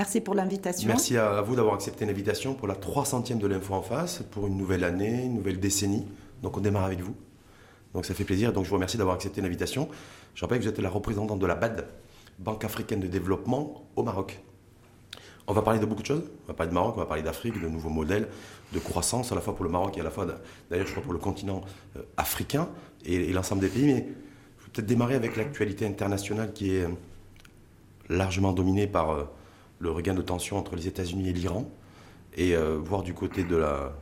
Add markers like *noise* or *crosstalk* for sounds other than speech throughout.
Merci pour l'invitation. Merci à vous d'avoir accepté l'invitation pour la 300e de l'Info en face, pour une nouvelle année, une nouvelle décennie. Donc on démarre avec vous. Donc ça fait plaisir. Donc je vous remercie d'avoir accepté l'invitation. Je rappelle que vous êtes la représentante de la BAD, Banque africaine de développement au Maroc. On va parler de beaucoup de choses. On va parler de Maroc, on va parler d'Afrique, de nouveaux modèles, de croissance, à la fois pour le Maroc et à la fois, d'ailleurs, je crois, pour le continent euh, africain et, l'ensemble des pays. Mais je vais peut-être démarrer avec l'actualité internationale qui est euh, largement dominée par euh, le regain de tension entre les États-Unis et l'Iran, et voir du côté de la,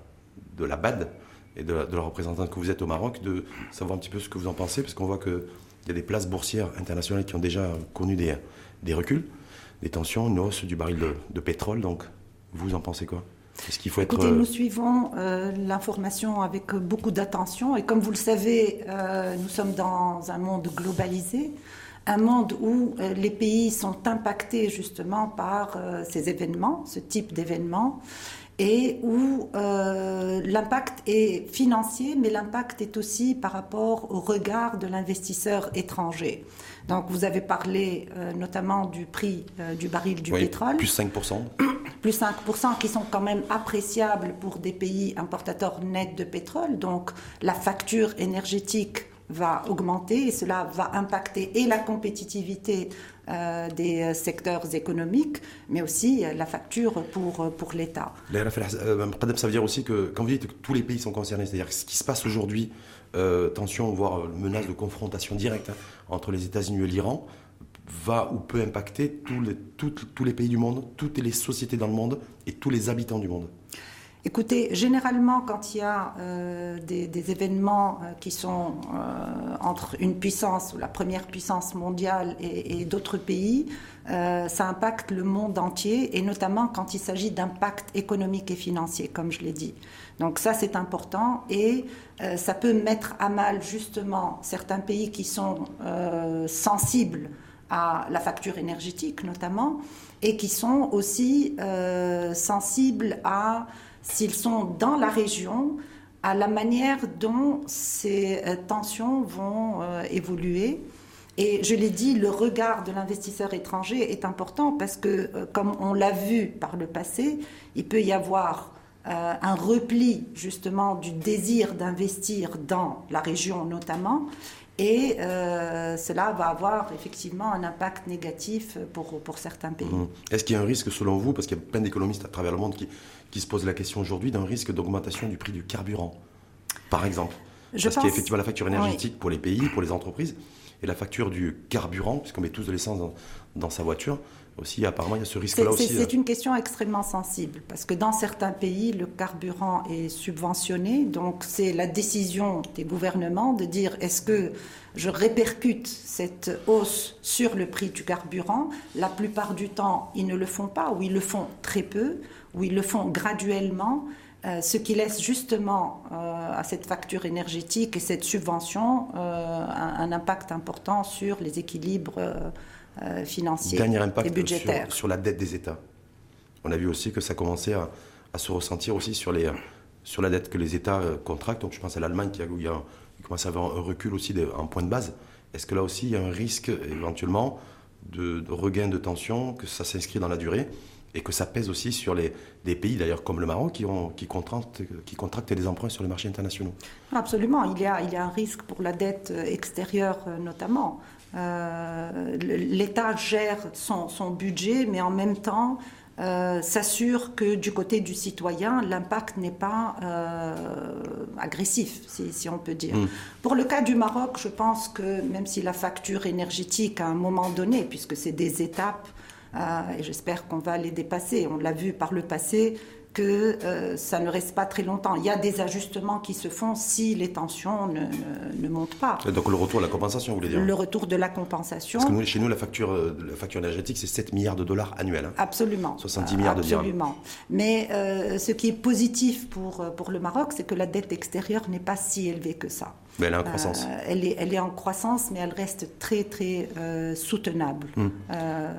de la BAD et de la, représentante que vous êtes au Maroc, de savoir un petit peu ce que vous en pensez, parce qu'on voit qu'il y a des places boursières internationales qui ont déjà connu des, des reculs des tensions, une hausse du baril de, pétrole. Donc, vous en pensez quoi? Est-ce qu'il faut être... Écoutez, nous suivons euh, l'information avec beaucoup d'attention. Et comme vous le savez, euh, nous sommes dans un monde globalisé, un monde où euh, les pays sont impactés justement par ces événements, ce type d'événements et où l'impact est financier, mais l'impact est aussi par rapport au regard de l'investisseur étranger. Donc vous avez parlé euh, notamment du prix euh, du baril du pétrole. Plus 5%. *clears throat* plus 5% qui sont quand même appréciables pour des pays importateurs nets de pétrole. Donc la facture énergétique va augmenter et cela va impacter et la compétitivité euh, des secteurs économiques, mais aussi la facture pour, pour l'État. Ça veut dire aussi que quand vous dites que tous les pays sont concernés, c'est-à-dire ce qui se passe aujourd'hui euh, tension, voire menace de confrontation directe hein, entre les États-Unis et l'Iran, va ou peut impacter tous les, tous les pays du monde, toutes les sociétés dans le monde et tous les habitants du monde Écoutez, généralement, quand il y a euh, des, événements euh, qui sont entre une puissance, ou la première puissance mondiale, et, d'autres pays, ça impacte le monde entier, et notamment quand il s'agit d'impact économique et financier, comme je l'ai dit. Donc ça, c'est important et euh, ça peut mettre à mal justement certains pays qui sont euh, sensibles à la facture énergétique notamment et qui sont aussi euh, sensibles à, s'ils sont dans la région, à la manière dont ces tensions vont évoluer. Et je l'ai dit, le regard de l'investisseur étranger est important parce que, comme on l'a vu par le passé, il peut y avoir euh, un repli justement du désir d'investir dans la région notamment. Et euh, cela va avoir effectivement un impact négatif pour, pour certains pays. Mmh. Est-ce qu'il y a un risque selon vous, parce qu'il y a plein d'économistes à travers le monde qui, qui se posent la question aujourd'hui, d'un risque d'augmentation du prix du carburant, par exemple? Je Parce qu'il y a effectivement la facture énergétique pour les pays, pour les entreprises, et la facture du carburant, puisqu'on met tous de l'essence dans, dans sa voiture, aussi, apparemment, il y a ce risque-là aussi. C'est euh. une question extrêmement sensible, parce que dans certains pays, le carburant est subventionné, donc c'est la décision des gouvernements de dire est-ce que je répercute cette hausse sur le prix du carburant? La plupart du temps, ils ne le font pas, ou ils le font très peu, ou ils le font graduellement. Euh, ce qui laisse justement euh, à cette facture énergétique et cette subvention un, un, impact important sur les équilibres euh, financier Dernier impact et budgétaire. Sur, la dette des États. On a vu aussi que ça commençait à, se ressentir aussi sur, les, sur la dette que les États euh, contractent. Donc je pense à l'Allemagne qui, a, qui commence à avoir un recul aussi en point de base. Est-ce que là aussi il y a un risque éventuellement de, regain de tension, que ça s'inscrit dans la durée et que ça pèse aussi sur les, des pays d'ailleurs comme le Maroc qui, ont, qui, contractent, qui contractent des emprunts sur les marchés internationaux? Absolument, il y, a, il y a un risque pour la dette extérieure euh, notamment. Euh, L'État gère son, budget, mais en même temps euh, s'assure que du côté du citoyen, l'impact n'est pas euh, agressif, si, on peut dire. Mm. Pour le cas du Maroc, je pense que même si la facture énergétique, à un moment donné, puisque c'est des étapes, et j'espère qu'on va les dépasser, on l'a vu par le passé, que euh, ça ne reste pas très longtemps. Il y a des ajustements qui se font si les tensions ne, ne, montent pas. donc le retour de la compensation, vous voulez dire Le retour de la compensation. Parce que chez nous, la facture, euh, la facture énergétique, c'est 7 milliards de dollars annuels. Hein. Absolument. 70 milliards de dirhams. Absolument. Mais euh, ce qui est positif pour, pour le Maroc, c'est que la dette extérieure n'est pas si élevée que ça. Mais elle est en croissance. Euh, elle, est, elle est en croissance, mais elle reste très, très euh, soutenable. Hmm. Euh,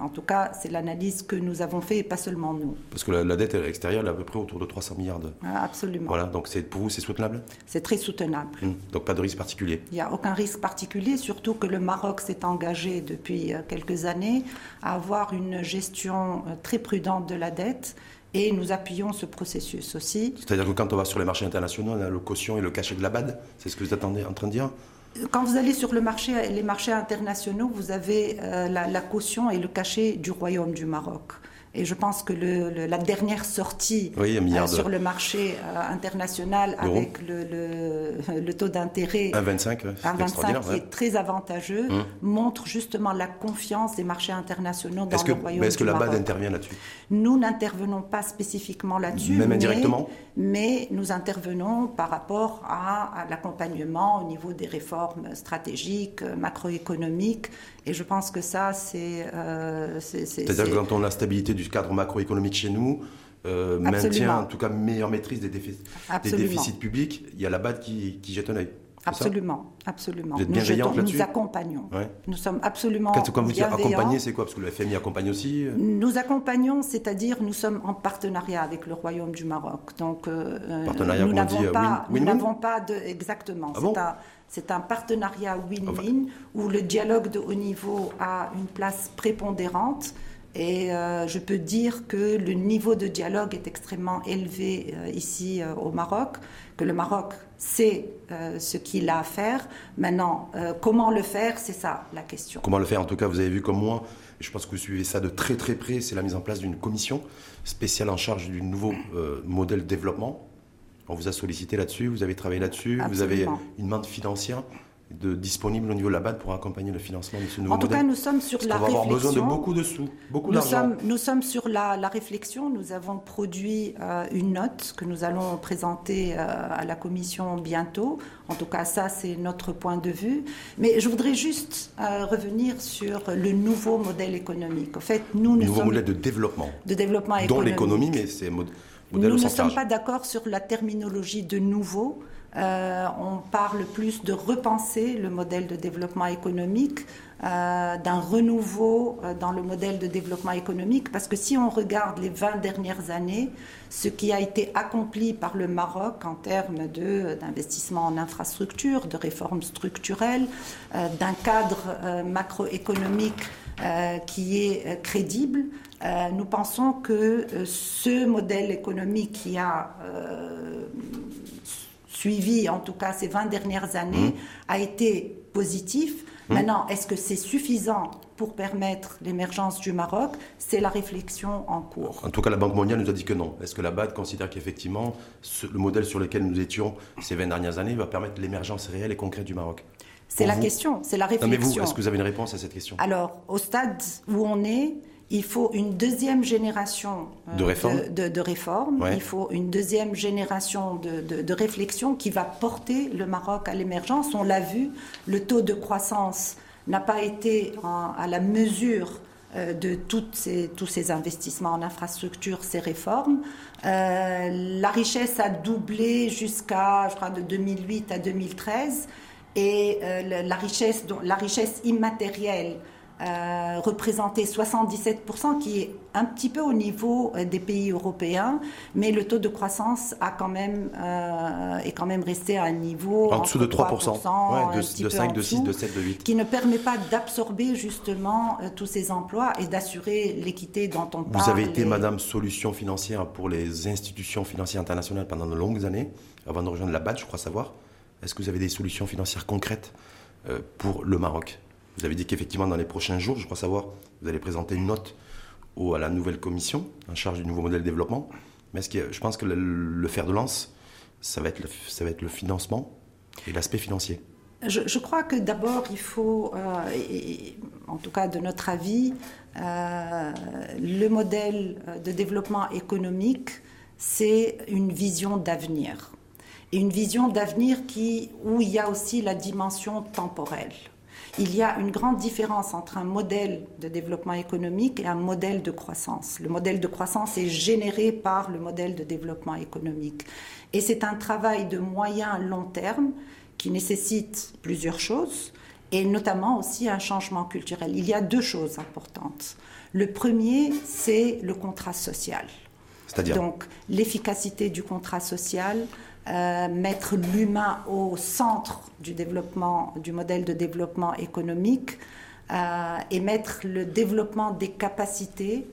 en tout cas, c'est l'analyse que nous avons fait, et pas seulement nous. Parce que la, la dette extérieure, elle est à peu près autour de 300 milliards. De... Ah, Absolument. Voilà, donc pour vous, c'est soutenable? C'est très soutenable. Hmm. Donc pas de risque particulier? Il n'y a aucun risque particulier, surtout que le Maroc s'est engagé depuis quelques années à avoir une gestion très prudente de la dette et nous appuyons ce processus aussi. C'est-à-dire que quand on va sur les marchés internationaux, on a le caution et le cachet de la BAD. C'est ce que vous êtes en, train de dire? Quand vous allez sur le marché, les marchés internationaux, vous avez euh, la, la caution et le cachet du Royaume du Maroc. Et je pense que le- le- la dernière sortie Oui, euh, sur le marché euh, international avec le, taux d'intérêt 1,25, ouais, c'est 1,25 extraordinaire. qui ouais. est très avantageux, Hum. montre justement la confiance des marchés internationaux dans que, le Royaume mais est-ce que la BAD intervient là-dessus? Nous n'intervenons pas spécifiquement là-dessus. Même mais- indirectement? Mais nous intervenons par rapport à, à l'accompagnement au niveau des réformes stratégiques, macroéconomiques. Et je pense que ça, c'est. euh, c'est- c'est- C'est-à-dire c'est- que quand on a la stabilité du cadre macroéconomique chez nous, euh, maintient en tout cas meilleure maîtrise des, défi- des Absolument. déficits publics, il y a la BAD qui, qui jette un œil. Absolument, absolument. Vous êtes nous, bienveillante jetons- là-dessus nous accompagnons. Ouais. Nous sommes absolument Quand, vous dites accompagner, c'est quoi? Parce que le FMI accompagne aussi. euh, Nous accompagnons, c'est-à-dire nous sommes en partenariat avec le Royaume du Maroc. Donc euh, Partenariat, nous on n'avons dit, euh, pas, win- nous n'avons pas de exactement. Ah bon? un c'est un partenariat win-win où le dialogue de haut niveau a une place prépondérante. Et euh, je peux dire que le niveau de dialogue est extrêmement élevé euh, ici euh, au Maroc, que le Maroc sait ce qu'il a à faire. Maintenant, comment le faire, c'est ça la question. Comment le faire En tout cas, vous avez vu comme moi, et je pense que vous suivez ça de très très près, c'est la mise en place d'une commission spéciale en charge du nouveau modèle de développement. On vous a sollicité là-dessus, vous avez travaillé là-dessus, vous avez une main financière de, disponible au niveau de la BAD pour accompagner le financement de ce nouveau En tout modèle. cas, nous sommes sur Parce la qu'on va avoir réflexion. besoin de beaucoup de sous, beaucoup Nous d'argent. sommes, nous sommes sur la, la réflexion. Nous avons produit euh, une note que nous allons présenter euh, à la commission bientôt. En tout cas, ça, c'est notre point de vue. Mais je voudrais juste euh, revenir sur le nouveau modèle économique. En fait, nous, nous nouveau sommes modèle de développement, de développement dont économique. l'économie, mais c'est modèle Nous ne sommes pas d'accord sur la terminologie de nouveau. Euh, on parle plus de repenser le modèle de développement économique, euh, d'un renouveau euh, dans le modèle de développement économique, parce que si on regarde les 20 dernières années, ce qui a été accompli par le Maroc en termes de- d'investissement en infrastructure, de réformes structurelles, euh, d'un cadre macroéconomique qui est euh, crédible, euh, nous pensons que euh, ce modèle économique qui a euh, suivi, en tout cas ces 20 dernières années, a été positif. Maintenant, est-ce que c'est suffisant pour permettre l'émergence du Maroc? C'est la réflexion en cours. En tout cas, la Banque mondiale nous a dit que non. Est-ce que la BAD considère qu'effectivement, le modèle sur lequel nous étions ces 20 dernières années va permettre l'émergence réelle et concrète du Maroc? C'est la vous question, c'est la Non, mais réflexion. vous, est-ce que vous avez une réponse à cette question? Alors, au stade où on est, il faut une deuxième génération euh, De réformes. de, de- de réformes. Ouais. Il faut une deuxième génération de, de, de réflexion qui va porter le Maroc à l'émergence. On l'a vu, le taux de croissance n'a pas été en- à la mesure euh, de toutes ces, tous ces investissements en infrastructure, ces réformes. Euh, la richesse a doublé jusqu'à, je crois, de 2008 à 2013. Et euh, la, richesse, dont- la richesse immatérielle euh, représentait 77%, qui est un petit peu au niveau euh, des pays européens, mais le taux de croissance a quand même, euh, est quand même resté à un niveau En dessous de entre 3%, 3%, ouais, un de, petit de peu 5, en de 6, dessous, de 7, de 8. qui ne permet pas d'absorber justement tous ces emplois et d'assurer l'équité dont on parle. Vous avez été, et- Madame, solution financière pour les institutions financières internationales pendant de longues années, avant de rejoindre la BAD, je crois savoir. Est-ce que vous avez des solutions financières concrètes euh, pour le Maroc? Vous avez dit qu'effectivement, dans les prochains jours, je crois savoir, vous allez présenter une note à la nouvelle commission en charge du nouveau modèle de développement. Mais est-ce que, je pense que le, fer de lance, ça va être le, ça va être le financement et l'aspect financier. Je, crois que d'abord, il faut, euh, en tout cas de notre avis, euh, le modèle de développement économique, c'est une vision d'avenir. Et une vision d'avenir qui, où il y a aussi la dimension temporelle. Il y a une grande différence entre un modèle de développement économique et un modèle de croissance. Le modèle de croissance est généré par le modèle de développement économique. Et c'est un travail de moyen long terme qui nécessite plusieurs choses et notamment aussi un changement culturel. Il y a deux choses importantes. Le premier, c'est le contrat social. C'est-à-dire? Donc l'efficacité du contrat social, euh, mettre l'humain au centre du développement, du modèle de développement économique euh, et mettre le développement des capacités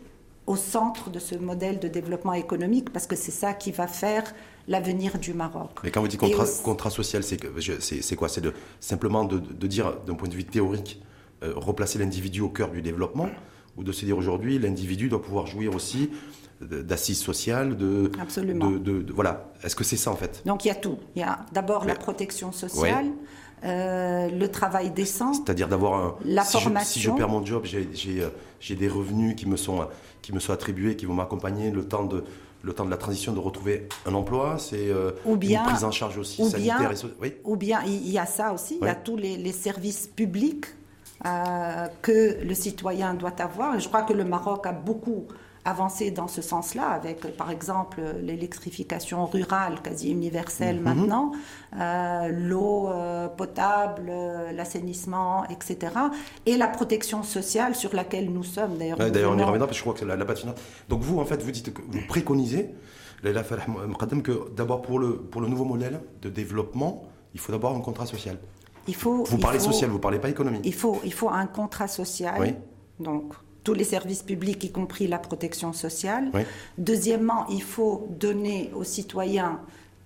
au centre de ce modèle de développement économique parce que c'est ça qui va faire l'avenir du Maroc. Mais quand vous dites contrat, contrat social, c'est quoi? C'est simplement de, dire, d'un point de vue théorique, euh, replacer l'individu au cœur du développement ou de se dire aujourd'hui, l'individu doit pouvoir jouir aussi d'assises sociales, de, Absolument. De, voilà. Est-ce que c'est ça en fait? Donc il y a tout. Il y a d'abord la protection sociale. Euh, le travail décent. C'est-à-dire d'avoir un. La si formation. Je, si je perds mon job, j'ai euh, des revenus qui me sont, qui me sont attribués, qui vont m'accompagner le temps de le temps de la transition de retrouver un emploi, c'est euh, une prise en charge aussi sanitaire et oui. Ou bien il y a ça aussi, il y a tous les, les services publics euh, que le citoyen doit avoir. Et je crois que le Maroc a beaucoup avancer dans ce sens-là, avec par exemple l'électrification rurale quasi universelle mhm. maintenant, euh, l'eau euh, potable, euh, l'assainissement, etc. Et la protection sociale sur laquelle nous sommes d'ailleurs. d'ailleurs, on y reviendra parce que je crois que c'est la, la Donc vous, en fait, vous dites que vous préconisez, que d'abord pour le, pour le nouveau modèle de développement, il faut d'abord un contrat social. Il faut, vous parlez social, vous ne parlez pas économie. Il faut, il faut un contrat social. Oui. Donc, tous les services publics, y compris la protection sociale. Deuxièmement, il faut donner aux citoyens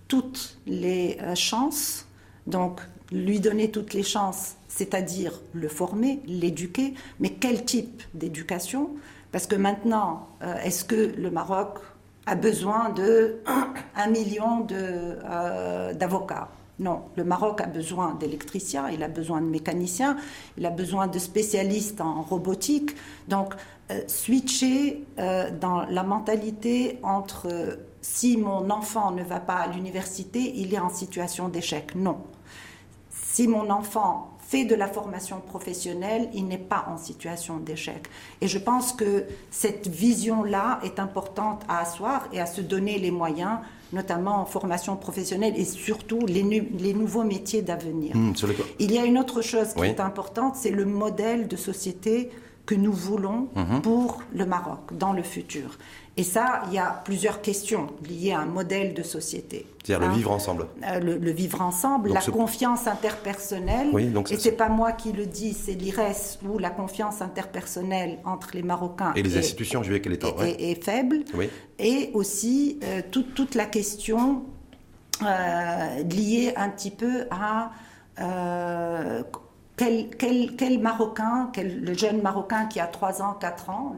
toutes les euh, chances, donc lui donner toutes les chances, c'est-à-dire le former, l'éduquer, mais quel type d'éducation? Parce que maintenant, euh, est-ce que le Maroc a besoin de *clears throat* un million euh, d'avocats? Non, le Maroc a besoin d'électriciens, il a besoin de mécaniciens, il a besoin de spécialistes en robotique. Donc, euh, switcher euh, dans la mentalité entre euh, si mon enfant ne va pas à l'université, il est en situation d'échec. Non. Si mon enfant fait de la formation professionnelle, il n'est pas en situation d'échec. Et je pense que cette vision-là est importante à asseoir et à se donner les moyens notamment en formation professionnelle et surtout les, les nouveaux métiers d'avenir. Mmh, il y a une autre chose qui est importante, c'est le modèle de société que nous voulons mmh. pour le Maroc dans le futur. Et ça, il y a plusieurs questions liées à un modèle de société. C'est-à-dire le hein. vivre ensemble. Euh, le, vivre ensemble, la confiance interpersonnelle. Oui, donc et c'est pas moi qui le dis, c'est l'IRES où la confiance interpersonnelle entre les Marocains et les institutions, je vais qu'elle est, est, faible. Oui. Et aussi euh, toute, toute, la question euh, liée un petit peu à quel, quel, quel, Marocain, quel, le jeune Marocain qui a 3 ans, 4 ans,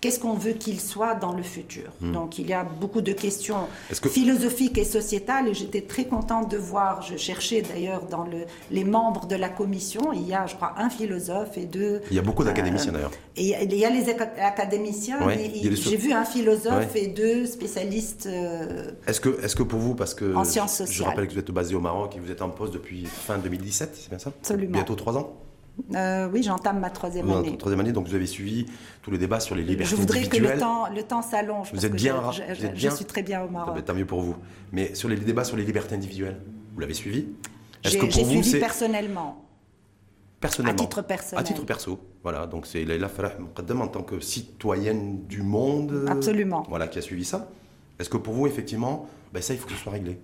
qu'est-ce qu'on veut qu'il soit dans le futur. Hmm. Donc il y a beaucoup de questions philosophiques et sociétales et j'étais très contente de voir, je cherchais d'ailleurs dans le, les membres de la commission, il y a je crois un philosophe et deux... Il y a beaucoup d'académiciens euh, d'ailleurs. Et il y a les académiciens, mais j'ai vu un philosophe et deux spécialistes... Euh, est-ce que, est que pour vous, parce que en sciences sociales. je rappelle que vous êtes basé au Maroc et vous êtes en poste depuis fin 2017, c'est bien ça? Absolument. Bientôt trois ans? Euh, oui, j'entame ma troisième année. Troisième année, donc vous avez suivi tous les débats sur les libertés Je voudrais que le temps, le temps s'allonge. Vous êtes bien, je, suis très bien au Maroc. Tant mieux pour vous. Mais sur les débats sur les libertés individuelles, vous l'avez suivi? Est-ce que pour vous suivi personnellement. Personnellement. À titre personnel. À titre perso. Voilà, donc c'est Leila Farah en tant que citoyenne du monde. Absolument. Voilà, qui a suivi ça. Est-ce que pour vous, effectivement, ben ça, il faut que ce soit réglé?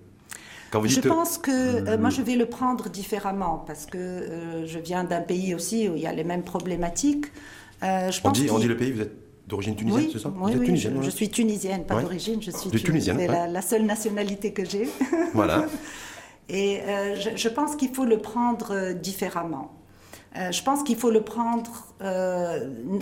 Je pense que euh, moi je vais le prendre différemment parce que euh, je viens d'un pays aussi où il y a les mêmes problématiques. Euh, je on, dit, on dit le pays, vous êtes d'origine tunisienne, c'est ça Oui, vous êtes tunisienne, je, suis tunisienne, pas d'origine, je suis tunisienne. C'est la, seule nationalité que j'ai. *laughs* Voilà. Et je, je, pense qu'il faut le prendre différemment. je pense qu'il faut le prendre.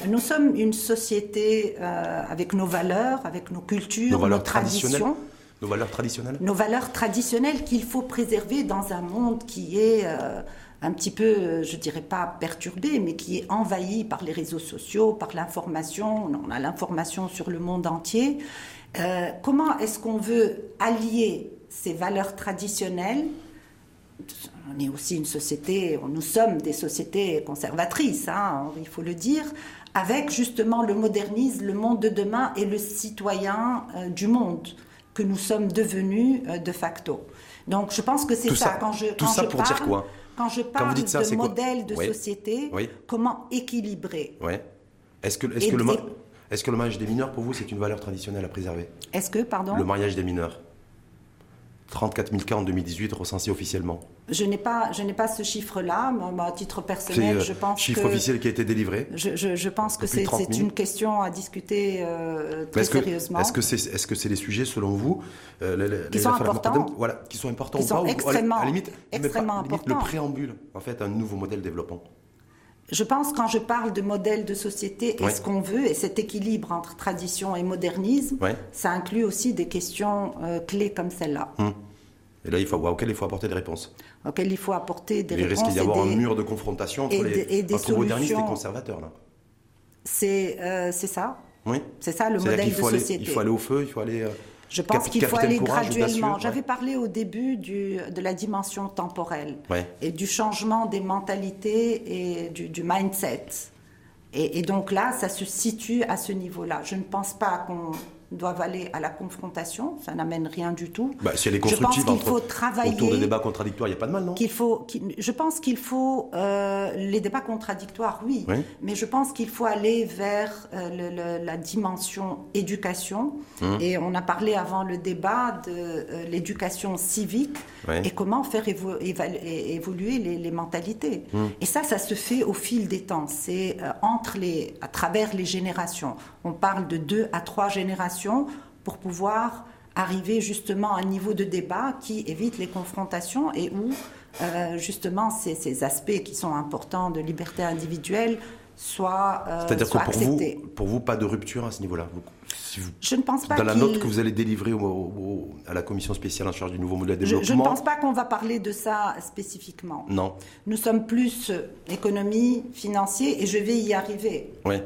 nous sommes une société avec nos valeurs, avec nos cultures, nos, valeurs nos traditions. Nos valeurs traditionnelles? Nos valeurs traditionnelles qu'il faut préserver dans un monde qui est euh, un petit peu, euh, je dirais pas perturbé, mais qui est envahi par les réseaux sociaux, par l'information. On a l'information sur le monde entier. Euh, comment est-ce qu'on veut allier ces valeurs traditionnelles? On est aussi une société, nous sommes des sociétés conservatrices, hein, il faut le dire, avec justement le modernisme, le monde de demain et le citoyen du monde que nous sommes devenus de facto. Donc je pense que c'est ça. Quand je, tout ça pour dire quoi Quand je parle de modèle de société, comment équilibrer Est-ce que, est que, le, est que le mariage des mineurs, pour vous, c'est une valeur traditionnelle à préserver Est-ce que, pardon Le mariage des mineurs 34 000 cas en 2018 recensés officiellement. Je n'ai pas, je n'ai pas ce chiffre-là, mais à titre personnel, je pense chiffre officiel qui a été délivré. Je, je, pense que c'est une question à discuter euh, très sérieusement. Est-ce que c'est est-ce que c'est les sujets selon vous euh, qui, sont importants, voilà, qui sont importants qui ou sont pas, extrêmement, à limite, extrêmement importants. le préambule en fait un nouveau modèle de développement. Je pense quand je parle de modèle de société et ce qu'on veut et cet équilibre entre tradition et modernisme, ça inclut aussi des questions euh, clés comme celle-là. Hum. Et là, il faut, auquel il faut apporter des réponses. Auquel il faut apporter des réponses. Il risque d'y avoir un mur de confrontation entre, les, modernistes et conservateurs. C'est euh, ça. Oui. C'est ça le modèle de société. il faut aller au feu, il faut aller. Euh, je pense qu'il faut aller graduellement. J'avais parlé au début du, de la dimension temporelle et du changement des mentalités et du, du mindset. Et, et, donc là, ça se situe à ce niveau-là. Je ne pense pas qu'on doivent aller à la confrontation. Ça n'amène rien du tout. Bah, si elle est constructive, je pense qu'il faut travailler autour de débats contradictoires, il n'y a pas de mal, non? qu'il faut, Je pense qu'il faut euh, les débats contradictoires, oui, mais je pense qu'il faut aller vers euh, la dimension éducation. Hum. Et on a parlé avant le débat de euh, l'éducation civique et comment faire évoluer les, mentalités. Hum. Et ça, ça se fait au fil des temps. C'est entre les, à travers les générations. On parle de deux à trois générations pour pouvoir arriver justement à un niveau de débat qui évite les confrontations et où euh, justement ces, aspects qui sont importants de liberté individuelle soient, euh, C'est-à-dire que pour vous, pour vous, pas de rupture à ce niveau-là Je ne pense pas Dans la note que vous allez délivrer à la commission spéciale en charge du nouveau modèle de développement... Je, je ne pense pas qu'on va parler de ça spécifiquement. Non. Nous sommes plus économie, financier, et je vais y arriver. Oui.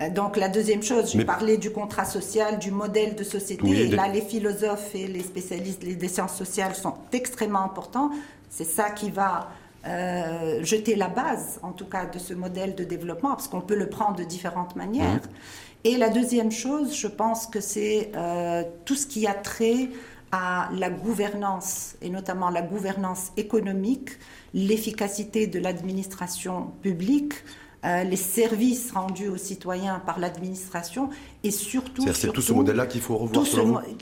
Euh, donc la deuxième chose, j'ai parlé du contrat social, du modèle de société. et là, les philosophes et les spécialistes des sciences sociales sont extrêmement importants. C'est ça qui va euh, jeter la base, en tout cas, de ce modèle de développement, parce qu'on peut le prendre de différentes manières. Mmh. Et la deuxième chose, je pense que c'est euh, tout ce qui a trait à la gouvernance, et notamment la gouvernance économique, l'efficacité de l'administration publique, euh, les services rendus aux citoyens par l'administration et surtout. C'est tout ce modèle-là qu'il faut revoir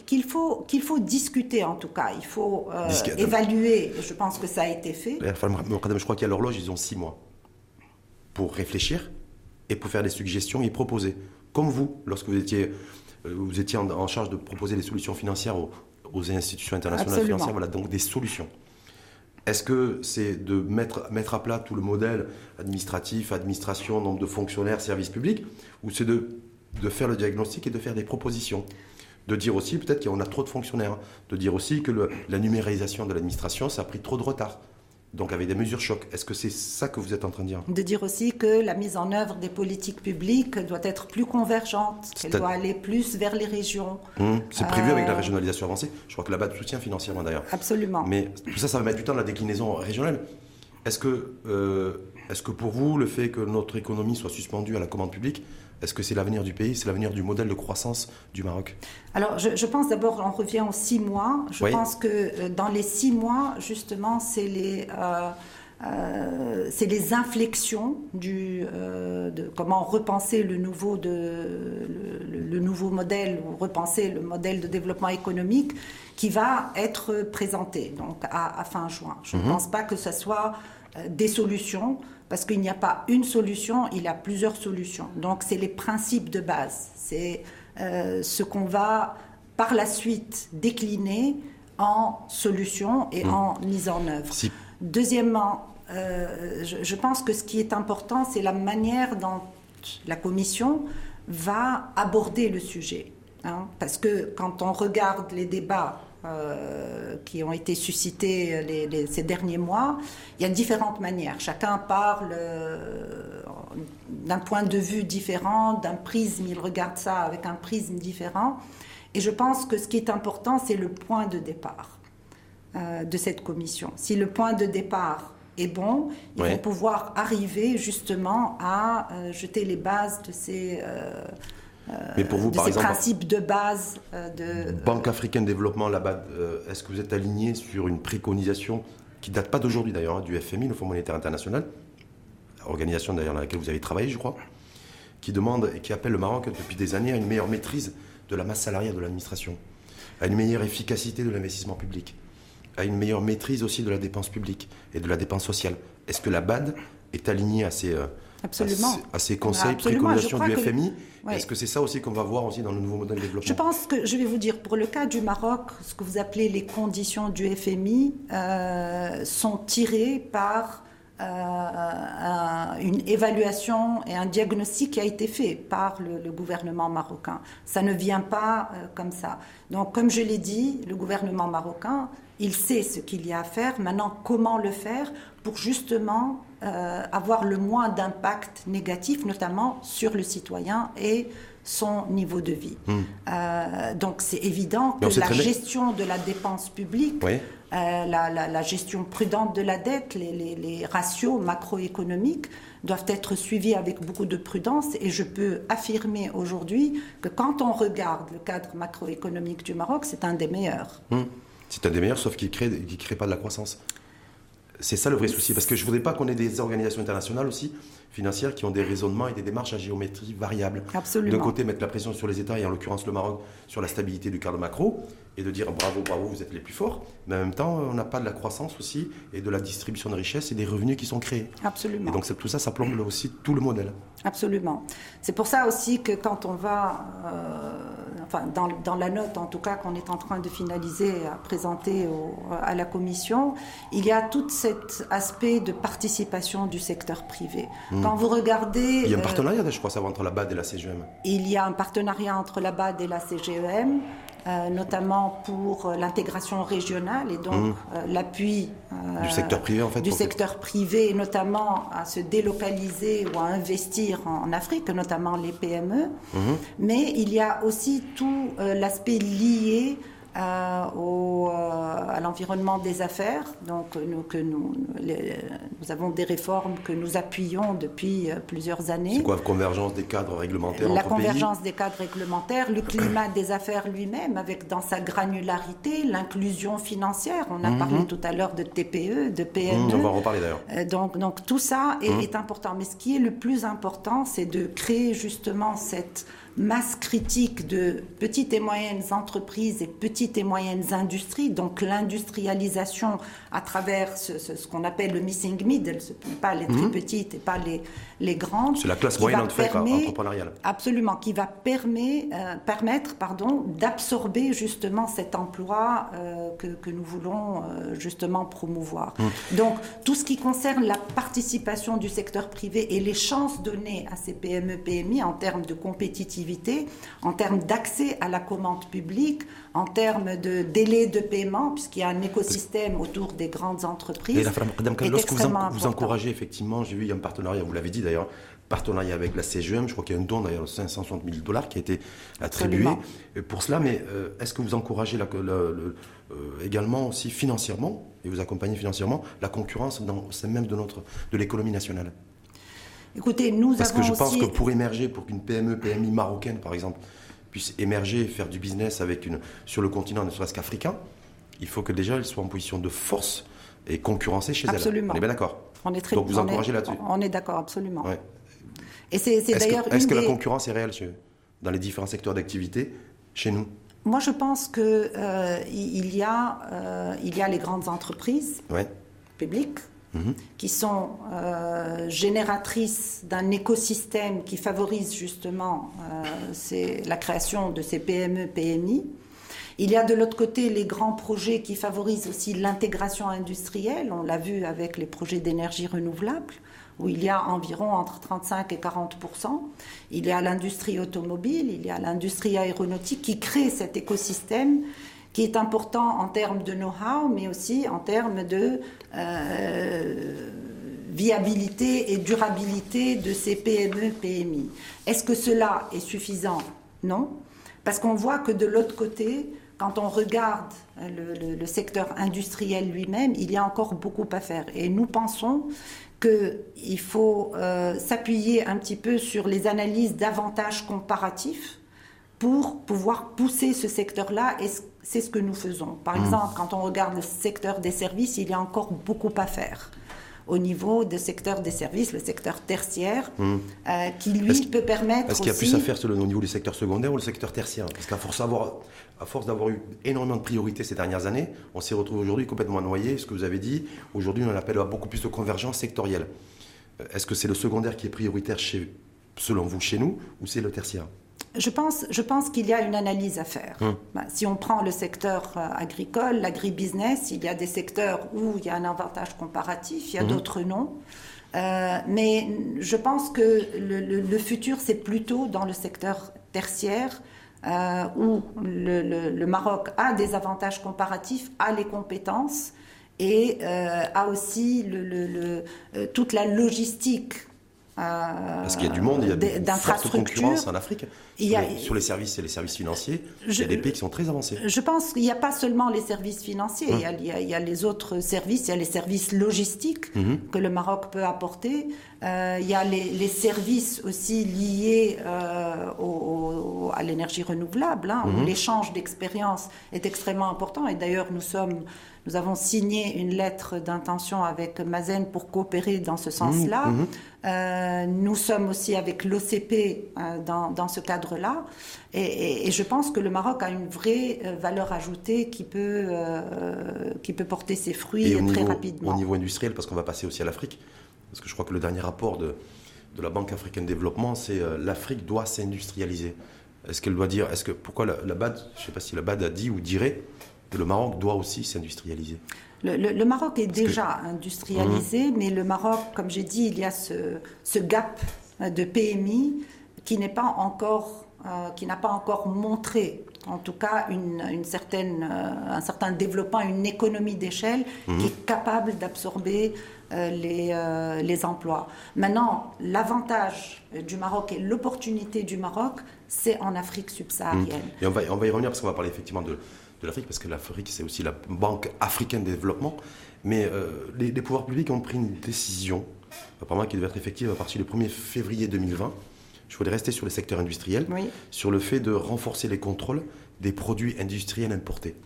Qu'il faut, qu'il faut discuter en tout cas. Il faut euh, évaluer. Je pense que ça a été fait. Je crois qu'à l'horloge, ils ont six mois pour réfléchir et pour faire des suggestions et proposer. Comme vous, lorsque vous étiez, euh, vous étiez en, charge de proposer des solutions financières aux, institutions internationales financières, voilà, donc des solutions. Est-ce que c'est de mettre, à plat tout le modèle administratif, administration, nombre de fonctionnaires, services publics, ou c'est de, de faire le diagnostic et de faire des propositions? De dire aussi peut-être qu'on a trop de fonctionnaires, de dire aussi que la numérisation de l'administration, ça a pris trop de retard donc avec des mesures chocs. Est-ce que c'est ça que vous êtes en train de dire? De dire aussi que la mise en œuvre des politiques publiques doit être plus convergente, qu'elle doit aller plus vers les régions. Hum, c'est prévu avec la euh, régionalisation avancée. Je crois que là-bas, de soutien financièrement d'ailleurs. Absolument. Mais tout ça, ça va mettre du temps, la déclinaison régionale. Est-ce que, euh, est-ce que pour vous, le fait que notre économie soit suspendue à la commande publique, est-ce que c'est l'avenir du pays C'est l'avenir du modèle de croissance du Maroc? Alors, je, pense d'abord, on revient aux six mois. Je pense que euh, dans les six mois, justement, c'est les. Euh, euh, c'est les inflexions du, de comment repenser le nouveau, de, le, nouveau modèle ou repenser le modèle de développement économique qui va être présenté donc à, fin juin. Je ne mhm. pense pas que ce soit des solutions parce qu'il n'y a pas une solution, il y a plusieurs solutions. Donc c'est les principes de base, c'est euh, ce qu'on va par la suite décliner en solutions et hmm. en mise en œuvre. Deuxièmement, euh, je, pense que ce qui est important, c'est la manière dont la Commission va aborder le sujet. Hein. parce que quand on regarde les débats euh, qui ont été suscités ces derniers mois, il y a différentes manières. Chacun parle euh, d'un point de vue différent, d'un prisme, il regarde ça avec un prisme différent. Et je pense que ce qui est important, c'est le point de départ euh, de cette commission. Si le point de départ est bon, il faut pouvoir arriver justement à jeter les bases de ces Mais pour vous, de par ces exemple, principes de base de Banque africaine de développement, là-bas, est-ce que vous êtes aligné sur une préconisation qui date pas d'aujourd'hui d'ailleurs, hein, du FMI, le Fonds monétaire international, organisation d'ailleurs dans laquelle vous avez travaillé, je crois, qui demande et qui appelle le Maroc depuis des années à une meilleure maîtrise de la masse salariale de l'administration, à une meilleure efficacité de l'investissement public, à une meilleure maîtrise aussi de la dépense publique et de la dépense sociale. Est-ce que la BAD est alignée à ces, euh, Absolument. à ces, conseils, Absolument. préconisations du crois que- FMI Ouais. Est-ce que c'est ça aussi qu'on va voir aussi dans le nouveau modèle de développement Je pense que, je vais vous dire, pour le cas du Maroc, ce que vous appelez les conditions du FMI euh, sont tirées par euh, un- une évaluation et un diagnostic qui a été fait par le, le gouvernement marocain. Ça ne vient pas euh, comme ça. Donc, comme je l'ai dit, le gouvernement marocain, il sait ce qu'il y a à faire. Maintenant, comment le faire pour justement euh, avoir le moins d'impact négatif, notamment sur le citoyen et son niveau de vie. Euh, donc c'est évident Hmm. Que la gestion de la dépense publique, Oui. euh, la, la- la gestion prudente de la dette, les, les- les ratios macroéconomiques doivent être suivis avec beaucoup de prudence. Et je peux affirmer aujourd'hui que quand on regarde le cadre macroéconomique du Maroc, c'est un des meilleurs. Hum. C'est un des meilleurs, sauf qu'il ne crée pas de la croissance. C'est ça le vrai souci, parce que je ne voudrais pas qu'on ait des organisations internationales aussi, financières, qui ont des raisonnements et des démarches à géométrie variable. Absolument. D'un côté, mettre la pression sur les États, et en l'occurrence le Maroc, sur la stabilité du cadre macro, et de dire bravo, bravo, vous êtes les plus forts, mais en même temps, on n'a pas de la croissance aussi, et de la distribution de richesses et des revenus qui sont créés. Absolument. Et donc tout ça, ça plombe aussi tout le modèle. Absolument. C'est pour ça aussi que quand on va, euh, enfin dans, dans la note en tout cas qu'on est en train de finaliser, à présenter au- à la commission, il y a tout cet aspect de participation du secteur privé. Quand vous regardez... Il y a un euh, partenariat, je crois, entre la BAD et la CGM. il y a un partenariat entre la BAD et la CGEM, euh, notamment pour euh, l'intégration régionale et donc euh, l'appui Du secteur privé, en fait, du secteur privé, notamment à se délocaliser ou à investir en, en Afrique, notamment les PME. Mhm. Mais il y a aussi tout l'aspect lié euh, au, euh, à l'environnement des affaires. Donc, nous, que nous, les- nous avons des réformes que nous appuyons depuis euh, plusieurs années. C'est quoi, convergence des cadres réglementaires La entre convergence des cadres réglementaires, le climat des affaires lui-même, avec dans sa granularité, l'inclusion financière. On a parlé tout à l'heure de TPE, de PME. Hum, On va en reparler d'ailleurs. Donc, donc tout ça est, est important. Mais ce qui est le plus important, c'est de créer justement cette masse critique de petites et moyennes entreprises et petites et moyennes industries, donc l'industrialisation à travers ce, ce- ce qu'on appelle le missing middle, ce pas les très petites et pas les, les grandes. C'est la classe moyenne en fait entrepreneuriale. Absolument, qui va permet- euh, permettre pardon, d'absorber justement cet emploi euh, que, que nous voulons euh, justement promouvoir. Mmh. Donc tout ce qui concerne la participation du secteur privé et les chances données à ces PME, PMI en termes de compétitivité, en termes d'accès à la commande publique, en termes de délai de paiement, puisqu'il y a un écosystème autour des grandes entreprises. Et la femme, Madame est Kane, lorsque vous, en- vous encouragez effectivement, j'ai vu il y a un partenariat, vous l'avez dit d'ailleurs, partenariat avec la CGM, je crois qu'il y a un don d'ailleurs de 560 000 dollars qui a été attribué Absolument. pour cela, mais euh, est-ce que vous encouragez la- euh, également aussi financièrement, et vous accompagnez financièrement, la concurrence dans, au sein même de, notre, de l'économie nationale? Écoutez, nous Parce avons que je pense aussi... que pour émerger, pour qu'une PME, PMI marocaine par exemple, puisse émerger et faire du business avec une, sur le continent, ne serait-ce qu'africain, il faut que déjà elle soit en position de force et concurrencée chez elle. Absolument. On est bien d'accord On est très, Donc vous est- encouragez là-dessus On est d'accord, absolument. Ouais. Et c'est c'est Est-ce d'ailleurs que, est-ce que la concurrence est réelle chez- dans les différents secteurs d'activité chez nous? Moi, je pense que euh, il y a euh, il y a les grandes entreprises Ouais. publiques Mhm. qui sont euh, génératrices d'un écosystème qui favorise justement euh, la création de ces PME, PMI. Il y a de l'autre côté les grands projets qui favorisent aussi l'intégration industrielle. On l'a vu avec les projets d'énergie renouvelable, où il y a environ entre 35 et 40% Il y a l'industrie automobile, il y a l'industrie aéronautique qui crée cet écosystème qui est important en termes de know-how, mais aussi en termes de euh, viabilité et durabilité de ces PME, PMI. Est-ce que cela est suffisant? Non. Parce qu'on voit que de l'autre côté, quand on regarde le, le- secteur industriel lui-même, il y a encore beaucoup à faire. Et nous pensons qu'il faut euh, s'appuyer un petit peu sur les analyses d'avantages comparatifs pour pouvoir pousser ce secteur-là c'est ce que nous faisons. Par mmh. exemple, quand on regarde le secteur des services, il y a encore beaucoup à faire au niveau du secteur des services, le secteur tertiaire, mmh. euh, qui lui peut permettre. Est-ce qu'il y a plus à faire au niveau du secteur secondaire ou le secteur tertiaire? Parce qu'à force d'avoir, à force d'avoir eu énormément de priorités ces dernières années, on s'est retrouvé aujourd'hui complètement noyé. Ce que vous avez dit, aujourd'hui, on appelle à beaucoup plus de convergence sectorielle. Euh, est-ce que c'est le secondaire qui est prioritaire chez, selon vous chez nous ou c'est le tertiaire? Je pense, je pense qu'il y a une analyse à faire. Hum. Bah, si on prend le secteur euh, agricole, l'agribusiness, il y a des secteurs où il y a un avantage comparatif, il y a hum. d'autres non. Euh, mais je pense que le, futur, c'est plutôt dans le secteur tertiaire, euh, où le, Maroc a des avantages comparatifs, a les compétences et a aussi toute la logistique parce qu'il y a du monde, il y a forte concurrence en Afrique. Sur, les, services et les services financiers, il y a des pays qui sont très avancés. Je pense qu'il n'y a pas seulement les services financiers, hum. il, y a, les autres services, il y a les services logistiques hum. que le Maroc peut apporter, euh, il y a les, services aussi liés euh, à l'énergie renouvelable, hein, où hum. l'échange d'expérience est extrêmement important. Et d'ailleurs, nous sommes nous avons signé une lettre d'intention avec Mazen pour coopérer dans ce sens-là. Mmh, mmh. Euh, nous sommes aussi avec l'OCP euh, dans, ce cadre-là. Et, je pense que le Maroc a une vraie euh, valeur ajoutée qui peut, qui peut porter ses fruits très rapidement. Au niveau industriel, parce qu'on va passer aussi à l'Afrique, parce que je crois que le dernier rapport de, de la Banque africaine de développement, c'est l'Afrique doit s'industrialiser. Est-ce qu'elle doit dire, est-ce que pourquoi la, la BAD, je ne sais pas si la BAD a dit ou dirait, le Maroc doit aussi s'industrialiser? Le, Maroc est déjà industrialisé, mmh. mais le Maroc, comme j'ai dit, il y a ce, gap de PMI qui n'est pas encore, euh, qui n'a pas encore montré, en tout cas, une, certaine, euh, un certain développement, une économie d'échelle mmh. qui est capable d'absorber euh, les, les, emplois. Maintenant, l'avantage du Maroc et l'opportunité du Maroc, c'est en Afrique subsaharienne. Mmh. Et on va, on va y revenir parce qu'on va parler effectivement de de l'Afrique, parce que l'Afrique, c'est aussi la Banque africaine de développement. Mais euh, les, pouvoirs publics ont pris une décision, apparemment qui devait être effective à partir du 1er février 2020. Je voudrais rester sur le secteur industriel, sur le fait de renforcer les contrôles des produits industriels importés.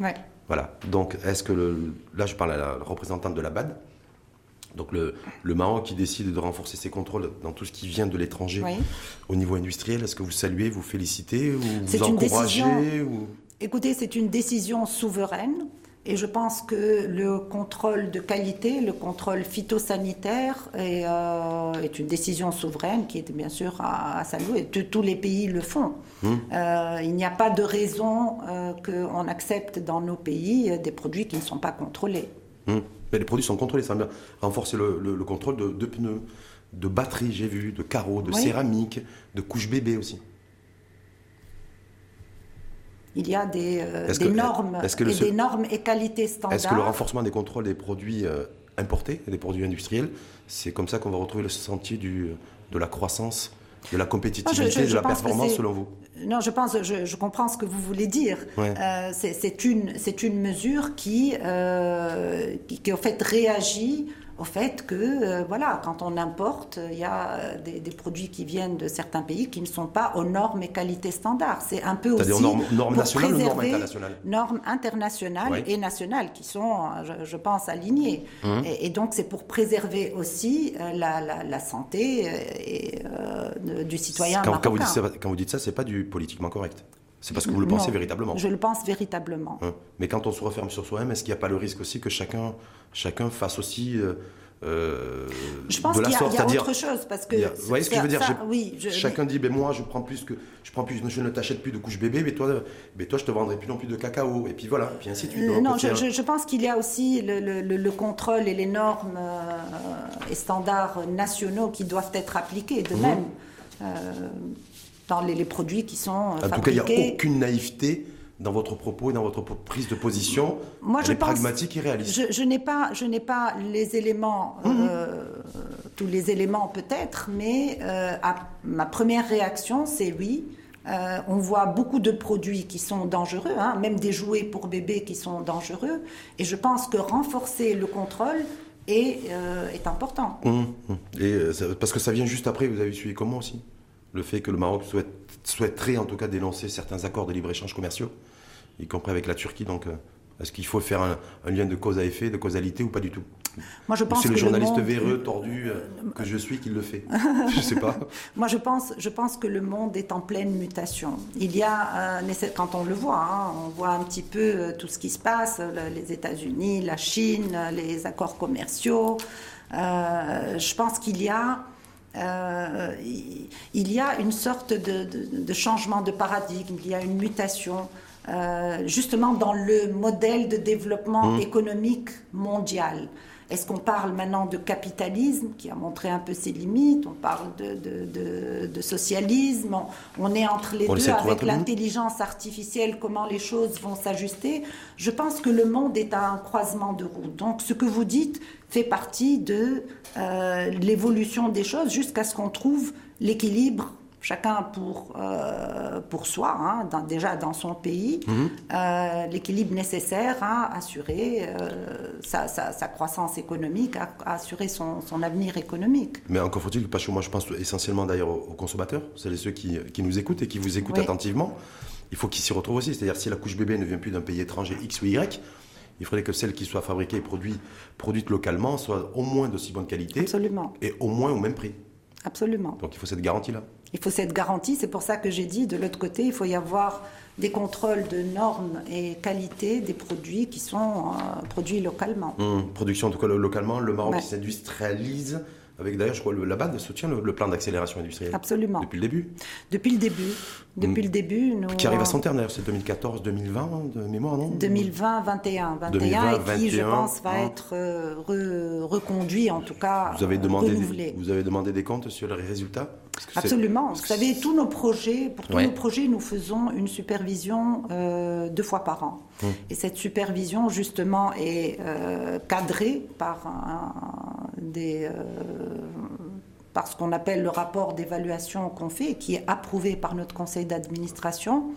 Ouais. Voilà. Donc, est-ce que le, là, je parle à la représentante de la BAD. Donc le, le, Maroc qui décide de renforcer ses contrôles dans tout ce qui vient de l'étranger au niveau industriel, est-ce que vous saluez, vous félicitez ou vous encouragez ou... Écoutez, c'est une décision souveraine. Et je pense que le contrôle de qualité, le contrôle phytosanitaire est, euh, est une décision souveraine qui est bien sûr à, saluer. Tous les pays le font. Hum. Euh, il n'y a pas de raison euh, qu'on accepte dans nos pays des produits qui ne sont pas contrôlés. Hum. Mais les produits sont contrôlés, ça veut renforcer le, contrôle de, pneus, de batteries, j'ai vu, de carreaux, de céramique, de couches bébés aussi il y a des, euh, normes, et des normes et qualités standards. Est-ce que le renforcement des contrôles des produits euh, importés des produits industriels, c'est comme ça qu'on va retrouver le sentier du, de la croissance, de la compétitivité, de la performance selon vous? Non, je pense, je, comprends ce que vous voulez dire. Euh, c'est une, une mesure qui, qui, qui, en fait, réagit au fait que, euh, voilà, quand on importe, il y a euh, des, produits qui viennent de certains pays qui ne sont pas aux normes et qualités standards. C'est un peu aussi normes, normes nationales ou normes internationales Normes internationales et nationales qui sont, je, pense, alignées. Hum. Et, donc, c'est pour préserver aussi euh, la, santé et, du citoyen quand, Quand vous dites ça, quand vous dites ça, c'est pas du politiquement correct. C'est parce que vous le pensez véritablement. Je le pense véritablement. Hein. Mais quand on se referme sur soi-même, est-ce qu'il n'y a pas le risque aussi que chacun, chacun fasse aussi euh, euh, je pense qu'il y, a, autre chose parce que. vous voyez ce que je veux dire oui, Chacun dit, ben moi je prends plus que je prends plus, je ne t'achète plus de couches bébé, mais toi, mais toi je te vendrai plus non plus de cacao et puis voilà, puis ainsi de suite. Euh, non, je, pense qu'il y a aussi le, contrôle et les normes et standards nationaux qui doivent être appliqués de mhm. même dans les, produits qui sont fabriqués. En tout cas, il n'y a aucune naïveté dans votre propos et dans votre prise de position. Moi, je est pragmatique et réaliste. Je, n'ai pas, je n'ai pas les éléments, mhm. euh, tous les éléments peut-être, mais euh, ma première réaction, c'est oui. Euh, on voit beaucoup de produits qui sont dangereux, hein, même des jouets pour bébés qui sont dangereux. Et je pense que renforcer le contrôle est, est important. Hum. Et, parce que ça vient juste après, vous avez suivi comment aussi? Le fait que le Maroc souhaite, souhaiterait en tout cas dénoncer certains accords de libre-échange commerciaux, y compris avec la Turquie. Donc, est-ce qu'il faut faire un, lien de cause à effet, de causalité ou pas du tout? Moi, je pense c'est le journaliste le véreux, tordu euh, que je suis qui le fait? *laughs* je sais pas. Moi, je pense, je pense que le monde est en pleine mutation. Il y a, quand on le voit, hein, on voit un petit peu euh, tout ce qui se passe, les États-Unis, la Chine, les accords commerciaux. Euh, je pense qu'il y a il y a une sorte de, de, changement de paradigme, il y a une mutation. Euh, justement dans le modèle de développement mmh. économique mondial. Est-ce qu'on parle maintenant de capitalisme qui a montré un peu ses limites? On parle de, socialisme? On, est entre les deux avec l'intelligence artificielle, comment les choses vont s'ajuster? Je pense que le monde est à un croisement de route. Donc ce que vous dites fait partie de euh, l'évolution des choses jusqu'à ce qu'on trouve l'équilibre chacun pour, euh, pour soi, hein, déjà dans son pays, mhm. euh, l'équilibre nécessaire à assurer euh, sa, sa, croissance économique, à, assurer son, son, avenir économique. Mais encore faut-il, parce que moi je pense essentiellement d'ailleurs aux, consommateurs, c'est ceux qui, qui, nous écoutent et qui vous écoutent attentivement, il faut qu'ils s'y retrouvent aussi. C'est-à-dire si la couche bébé ne vient plus d'un pays étranger X ou Y, il faudrait que celle qui soit fabriquée et produite, produite localement soit au moins d'aussi bonne qualité Absolument. et au moins au même prix. Absolument. Donc il faut cette garantie-là. Il faut cette garantie, c'est pour ça que j'ai dit, de l'autre côté, il faut y avoir des contrôles de normes et qualité des produits qui sont euh, produits localement. Hum, production en tout cas localement, le Maroc s'industrialise avec d'ailleurs, je crois, la BAD soutient le, plan d'accélération industrielle. Absolument. Depuis le début? Depuis le début. Depuis le début. Nous, qui arrive à son terme d'ailleurs, c'est 2014-2020 de mémoire, non? 2020-21. 21 et qui, je pense, va être euh, reconduit, en tout cas. Vous avez, demandé Des, vous avez demandé des comptes sur les résultats? Absolument. Vous savez, tous nos projets, pour tous nos projets, nous faisons une supervision euh, deux fois par an. Mm. Et cette supervision, justement, est euh, cadrée par des par ce qu'on appelle le rapport d'évaluation qu'on fait, qui est approuvé par notre conseil d'administration.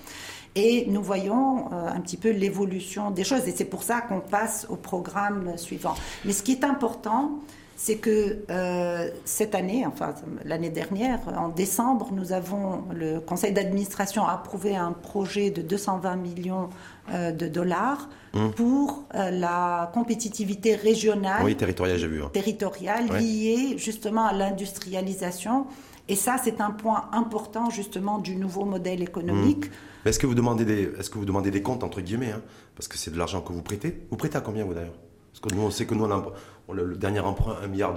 Et nous voyons euh, un petit peu l'évolution des choses. Et c'est pour ça qu'on passe au programme suivant. Mais ce qui est important, c'est que euh, cette année, enfin l'année dernière, en décembre, nous avons, le conseil d'administration a approuvé un projet de 220 millions euh, de dollars mmh. pour euh, la compétitivité régionale. Oui, territoriale, j'ai vu. Hein. Territoriale, liée justement à l'industrialisation. Et ça, c'est un point important justement du nouveau modèle économique. Mmh. Est-ce que, vous demandez des, est-ce que vous demandez des comptes, entre guillemets, hein, parce que c'est de l'argent que vous prêtez Vous prêtez à combien, vous d'ailleurs? Parce que nous, on sait que nous, on a le, dernier emprunt, 1 milliard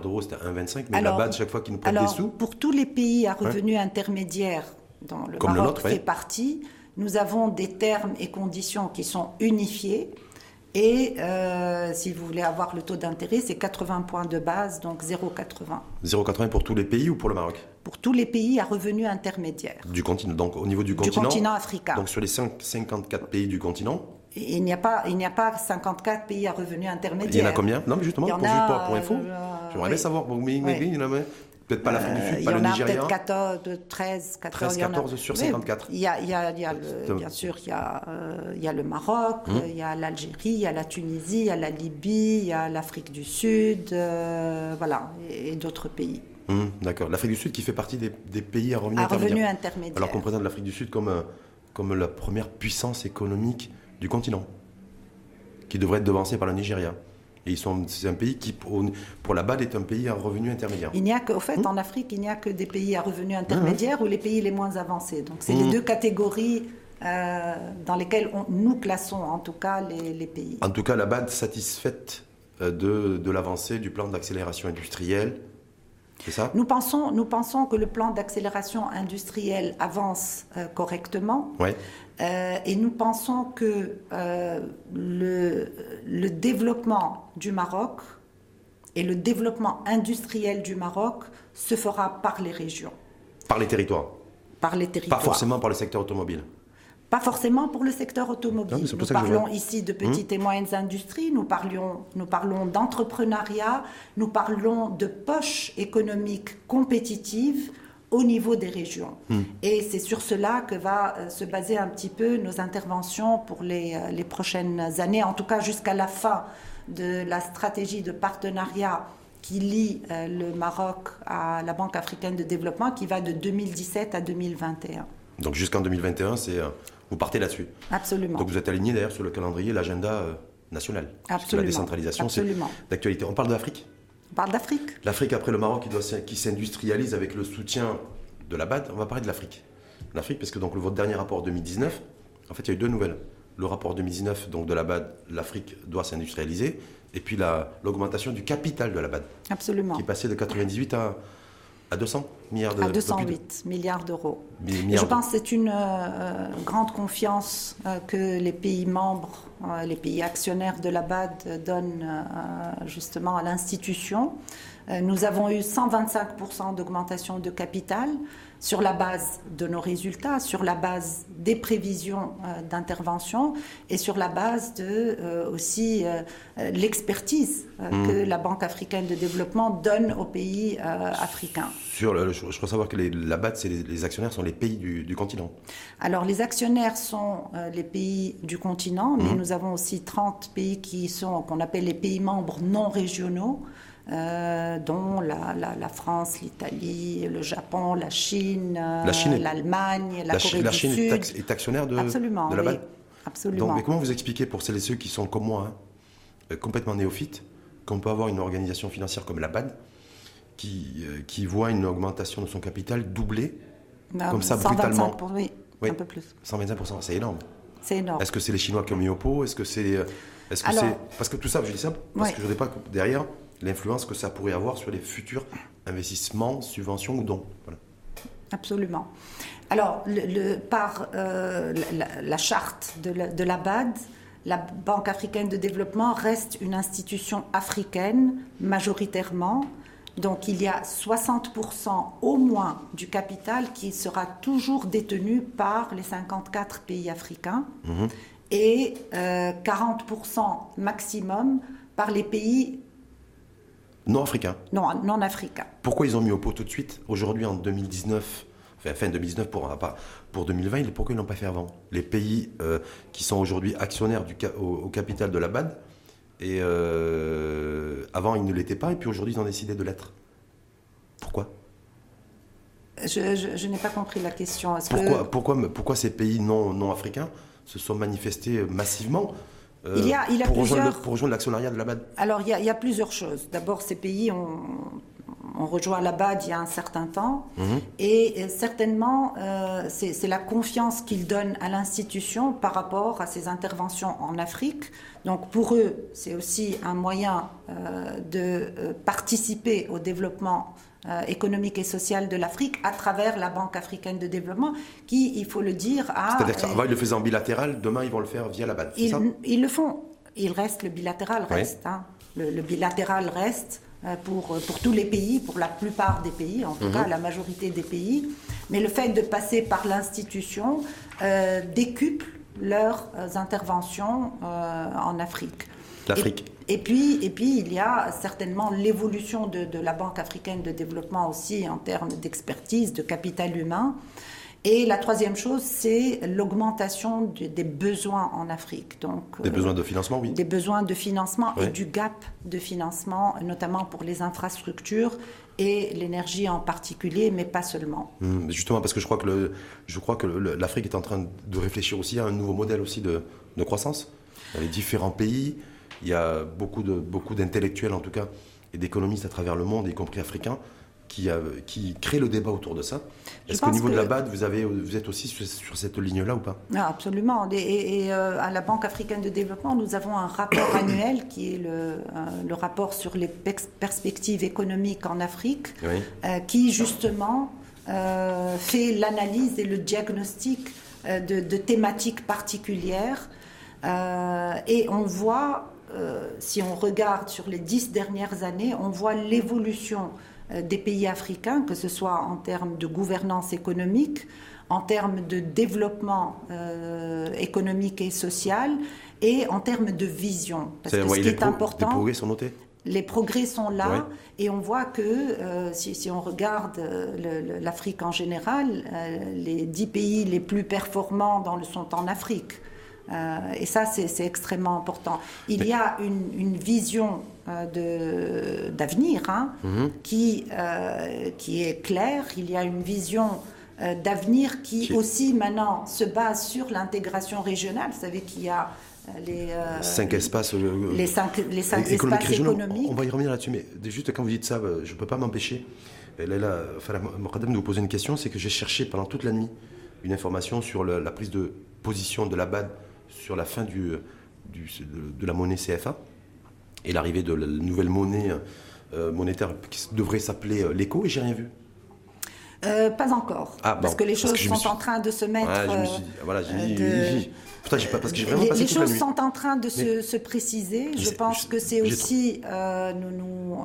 d'euros, c'était 1,25, mais la BAD, chaque fois qu'ils nous prêtent des sous. Pour tous les pays à revenus intermédiaires, dont le Maroc fait partie, nous avons des termes et conditions qui sont unifiés. Et euh, si vous voulez avoir le taux d'intérêt, c'est 80 points de base, donc 0,80. 0,80 pour tous les pays ou pour le Maroc? Pour tous les pays à revenus intermédiaires. Du continent, donc au niveau du continent Du continent africain. Donc sur les 5, 54 pays du continent il n'y a pas, il n'y a pas 54 pays à revenus intermédiaires. Il y en a combien Non, mais justement, pour, a, pour, info, euh, j'aimerais oui. savoir. a peut-être pas l'Afrique du Sud, pas le Nigeria. Il y en a peut-être 14, 13, 14. 13, 14 sur 54. Il y a, il y a, il y a le, bien sûr, il y a, euh, il y a le Maroc, hum. il y a l'Algérie, il y a la Tunisie, il y a la Libye, il y a l'Afrique du Sud, euh, voilà, et, d'autres pays. Hum, d'accord. L'Afrique du Sud qui fait partie des, des pays à revenus à intermédiaires. Revenus intermédiaires. Alors qu'on présente l'Afrique du Sud comme, comme la première puissance économique du continent qui devrait être devancé par le Nigeria. Et ils sont, c'est un pays qui, pour, la BAD, est un pays à revenu intermédiaire. Il n'y a que, au fait, hmm en Afrique, il n'y a que des pays à revenus intermédiaires ou les pays les moins avancés. Donc, c'est les hmm. deux catégories euh, dans lesquelles nous classons, en tout cas, les, pays. En tout cas, la BAD satisfaite euh, de, de l'avancée du plan d'accélération industrielle. Ça? Nous pensons, nous pensons que le plan d'accélération industrielle avance euh, correctement. Ouais. Euh, et nous pensons que euh, le, le, développement du Maroc et le développement industriel du Maroc se fera par les régions. Par les territoires? Par les territoires. Pas forcément par le secteur automobile? Pas forcément pour le secteur automobile. nous parlons ici de petites hum. et moyennes industries, nous, parlions, nous parlons d'entrepreneuriat, nous parlons de poches économiques compétitives au niveau des régions. Hmm. Et c'est sur cela que va euh, se baser un petit peu nos interventions pour les, euh, les prochaines années, en tout cas jusqu'à la fin de la stratégie de partenariat qui lie euh, le Maroc à la Banque africaine de développement qui va de 2017 à 2021. Donc jusqu'en 2021, c'est vous partez là-dessus. Absolument. Donc vous êtes aligné d'ailleurs sur le calendrier, l'agenda euh, national. Absolument. La décentralisation, c'est d'actualité. On parle d'Afrique? On parle d'Afrique. L'Afrique après le Maroc qui, doit, qui s'industrialise avec le soutien de la BAD, on va parler de l'Afrique. L'Afrique, parce que donc votre dernier rapport 2019, en fait il y a eu deux nouvelles. Le rapport 2019 donc de la BAD, l'Afrique doit s'industrialiser, et puis l'augmentation du capital de la BAD. Absolument. Qui est passé de 98 à, à 200 milliards d'euros. À 208 milliards d'euros. Je pense que c'est une euh, grande confiance euh, que les pays membres, euh, les pays actionnaires de la BAD donnent justement à l'institution. nous avons eu 125% d'augmentation de capital sur la base de nos résultats, sur la base des prévisions euh, d'intervention et sur la base de euh, aussi euh, l'expertise mmh. que la Banque africaine de développement donne aux pays africains. Sur je, crois savoir que la base, c'est les, actionnaires sont les pays du, continent. Alors les actionnaires sont les pays du continent, mais mmh. nous avons aussi 30 pays qui sont qu'on appelle les pays membres non régionaux. Euh, dont la, France, l'Italie, le Japon, la Chine, l'Allemagne, la, Corée la du Chine Sud. Est, actionnaire de, Absolument, de la oui, Absolument. Donc, mais comment vous expliquez pour celles et ceux qui sont comme moi, hein, euh, complètement néophytes, qu'on peut avoir une organisation financière comme la BAD qui, euh, qui voit une augmentation de son capital doubler comme ça brutalement? oui, un peu plus. 125%, c'est énorme. C'est énorme. Est-ce que c'est les Chinois qui ont mis au pot? Est-ce que c'est. Est-ce que c'est. Parce que tout ça, je dis ça parce que je ne sais pas derrière l'influence que ça pourrait avoir sur les futurs investissements, subventions ou dons. Absolument. Alors, le, par euh, la, charte de la, de la BAD, la Banque africaine de développement reste une institution africaine majoritairement. Donc il y a 60% au moins du capital qui sera toujours détenu par les 54 pays africains mhm. et 40% euh, maximum par les pays non africains Non, non africains. Pourquoi ils ont mis au pot tout de suite Aujourd'hui, en 2019, enfin fin 2019 pour, pour 2020, pourquoi ils ne l'ont pas fait avant? Les pays euh, qui sont aujourd'hui actionnaires du, au, capital de la BAD, et euh, avant ils ne l'étaient pas, et puis aujourd'hui ils ont décidé de l'être. Pourquoi? Je, n'ai pas compris la question. Pourquoi, pourquoi, pourquoi, ces pays non, non africains se sont manifestés massivement? Il y a, il pour, rejoindre, l'actionnariat de la BAD Alors, il y, a, plusieurs choses. D'abord, ces pays ont, rejoint la BAD il y a un certain temps. Mhm. Et certainement, euh, c'est la confiance qu'ils donnent à l'institution par rapport à ses interventions en Afrique. Donc, pour eux, c'est aussi un moyen euh, de participer au développement euh, économique et sociale de l'Afrique à travers la Banque africaine de développement, qui, il faut le dire, a... C'est-à-dire qu'avant, ils le faisaient en bilatéral, demain, ils vont le faire via la BAD, ils, ils le font. Il reste, le bilatéral reste. Hein. Le, bilatéral reste euh, pour, euh, pour tous les pays, pour la plupart des pays, en tout mhm. cas la majorité des pays. Mais le fait de passer par l'institution décuple leurs interventions en Afrique. L'Afrique. Et puis, et puis, il y a certainement l'évolution de, la Banque africaine de développement aussi en termes d'expertise, de capital humain. Et la troisième chose, c'est l'augmentation des besoins en Afrique. Donc, des besoins de financement, oui. Des besoins de financement et du gap de financement, notamment pour les infrastructures et l'énergie en particulier, mais pas seulement. Hum, justement, parce que je crois que, je crois que l'Afrique est en train de réfléchir aussi à un nouveau modèle aussi de, de croissance dans les différents pays. Il y a beaucoup, de, beaucoup d'intellectuels, en tout cas, et d'économistes à travers le monde, y compris africains, qui, qui créent le débat autour de ça. Est-ce qu'au niveau de la BAD, vous, avez, vous êtes aussi sur, cette ligne-là ou pas? Absolument. Et, euh, à la Banque africaine de développement, nous avons un rapport *coughs* annuel qui est le, euh, le, rapport sur les perspectives économiques en Afrique, euh, qui justement fait l'analyse et le diagnostic de, de, thématiques particulières. et on voit euh, si on regarde sur les dix dernières années, on voit l'évolution euh, des pays africains, que ce soit en termes de gouvernance économique, en termes de développement euh, économique et social, et en termes de vision. Parce que ce qui est important. Les progrès sont notés les progrès sont là et on voit que si, on regarde l'Afrique en général, les dix pays les plus performants dans le, sont en Afrique. Et ça, c'est extrêmement important. Il y a une, vision d'avenir hein, mhm. qui, qui est claire. Il y a une vision d'avenir qui aussi maintenant se base sur l'intégration régionale. Vous savez qu'il y a les euh, cinq espaces, les cinq, les cinq espaces économiques. On va y revenir là-dessus, mais juste quand vous dites ça, euh, je ne peux pas m'empêcher. Là, enfin, de vous poser une question, c'est que j'ai cherché pendant toute la nuit une information sur la prise de position de la BAD sur la fin du, du de, la monnaie CFA et l'arrivée de la nouvelle monnaie euh, monétaire qui devrait s'appeler l'éco, et j'ai rien vu. pas encore, ah, parce que les choses sont en train de se mettre. voilà, j'ai dit, les, choses sont en train de se, préciser. Je pense que c'est aussi, euh, nous,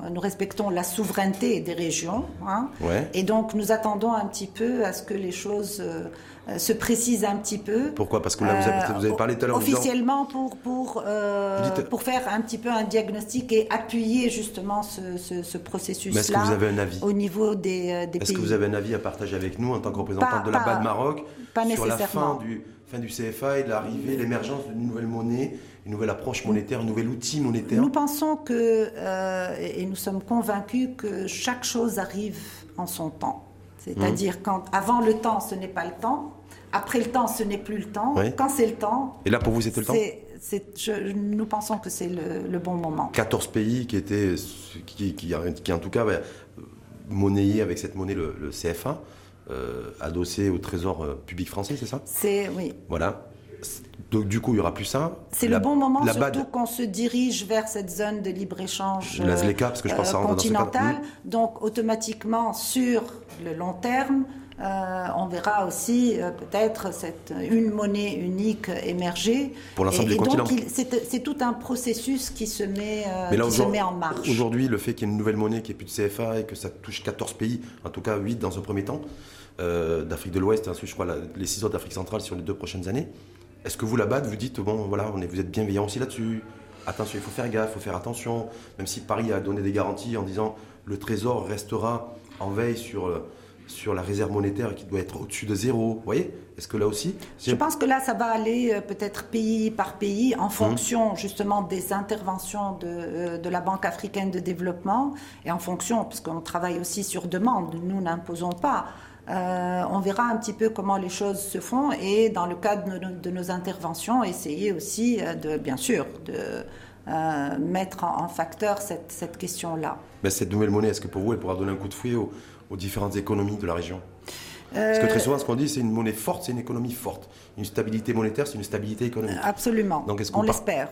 nous, respectons la souveraineté des régions. Hein. Et donc, nous attendons un petit peu à ce que les choses euh, se précisent un petit peu. Pourquoi? Parce que là, vous avez, parlé tout à l'heure. Officiellement, pour, pour, euh, pour faire un petit peu un diagnostic et appuyer justement ce, ce, processus-là. Est-ce que vous avez un avis? Au niveau des, des pays. Est-ce que vous avez un avis à partager avec nous en tant que représentante de la BAD Maroc pas sur la fin du du CFA et de l'arrivée, l'émergence d'une nouvelle monnaie, une nouvelle approche monétaire, un nouvel outil monétaire? Nous pensons que, euh, et nous sommes convaincus que chaque chose arrive en son temps. C'est-à-dire mmh. quand avant le temps, ce n'est pas le temps, après le temps, ce n'est plus le temps, quand c'est le temps. Et là, pour vous, c'était le temps nous pensons que c'est le, bon moment. 14 pays qui étaient, qui, qui, en tout cas, monnayaient avec cette monnaie le, le CFA. Euh, adossé au trésor euh, public français, c'est ça? C'est oui. Voilà. Donc, du coup, il n'y aura plus ça. C'est le bon moment, surtout qu'on se dirige vers cette zone de libre-échange parce que je pense euh, continentale. Donc, automatiquement, sur le long terme, on verra aussi peut-être cette une monnaie unique émerger. Pour l'ensemble du continent. C'est tout un processus qui se met, qui se met en marche. Aujourd'hui, le fait qu'il y ait une nouvelle monnaie qui est plus de CFA et que ça touche 14 pays, en tout cas 8 dans un premier temps, euh, d'Afrique de l'Ouest, ensuite je crois les six autres d'Afrique centrale sur les deux prochaines années. Est-ce que vous là-bas, vous dites, bon voilà, on est, vous êtes bienveillant aussi là-dessus? Attention, il faut faire gaffe, il faut faire attention, même si Paris a donné des garanties en disant le Trésor restera en veille sur, euh, sur la réserve monétaire qui doit être au-dessus de zéro. Vous voyez? Est-ce que là aussi Je pense que là, ça va aller euh, peut-être pays par pays en fonction justement des interventions de, de, la Banque africaine de développement et en fonction, parce qu'on travaille aussi sur demande, nous n'imposons pas. Euh, on verra un petit peu comment les choses se font et dans le cadre de nos, interventions, essayer aussi euh, de, bien sûr, de euh, mettre en, facteur cette, question-là. Mais cette nouvelle monnaie, est-ce que pour vous, elle pourra donner un coup de fouet aux, différentes économies de la région? Parce que très souvent, ce qu'on dit, c'est une monnaie forte, c'est une économie forte. Une stabilité monétaire, c'est une stabilité économique. Absolument. Donc, on l'espère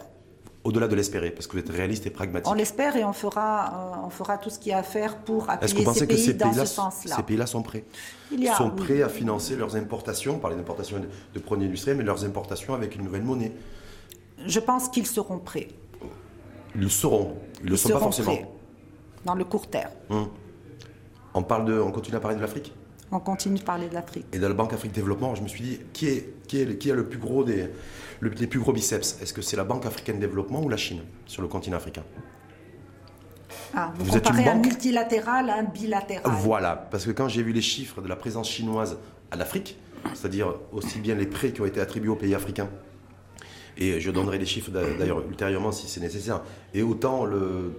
au-delà de l'espérer, parce que vous êtes réaliste et pragmatique. On l'espère et on fera, euh, on fera tout ce qu'il y a à faire pour appuyer ces pays, ces pays dans ce sens-là. Ces pays-là sont prêts Ils sont prêts à financer leurs importations, par les importations de, produits industriels, mais leurs importations avec une nouvelle monnaie. Je pense qu'ils seront prêts. Ils le seront. Ils ne le sont pas forcément. Prêts, dans le court terme. Hum. On, parle de, on continue à parler de l'Afrique? On continue de parler de l'Afrique. Et dans la Banque Afrique Développement, je me suis dit, qui, est, qui, est, qui a le plus gros des les plus gros biceps, est-ce que c'est la Banque africaine de développement ou la Chine sur le continent africain? Ah, vous, comparez un multilatéral à un bilatéral. Voilà, parce que quand j'ai vu les chiffres de la présence chinoise à l'Afrique, c'est-à-dire aussi bien les prêts qui ont été attribués aux pays africains, et je donnerai les chiffres d'ailleurs ultérieurement si c'est nécessaire, et autant le,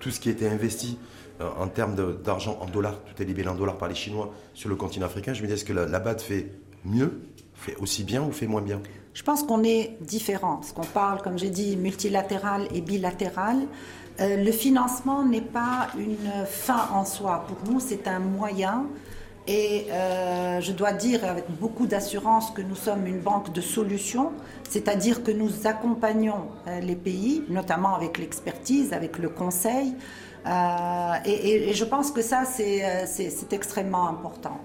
tout ce qui a été investi en termes d'argent en dollars, tout est libellé en dollars par les Chinois sur le continent africain, je me dis est-ce que la, la BAD fait mieux, fait aussi bien ou fait moins bien? Je pense qu'on est différent, parce qu'on parle, comme j'ai dit, multilatéral et bilatéral. Euh, le financement n'est pas une fin en soi. Pour nous, c'est un moyen. Et euh, je dois dire avec beaucoup d'assurance que nous sommes une banque de solutions, c'est-à-dire que nous accompagnons euh, les pays, notamment avec l'expertise, avec le conseil. Et, et, je pense que ça, c'est extrêmement important.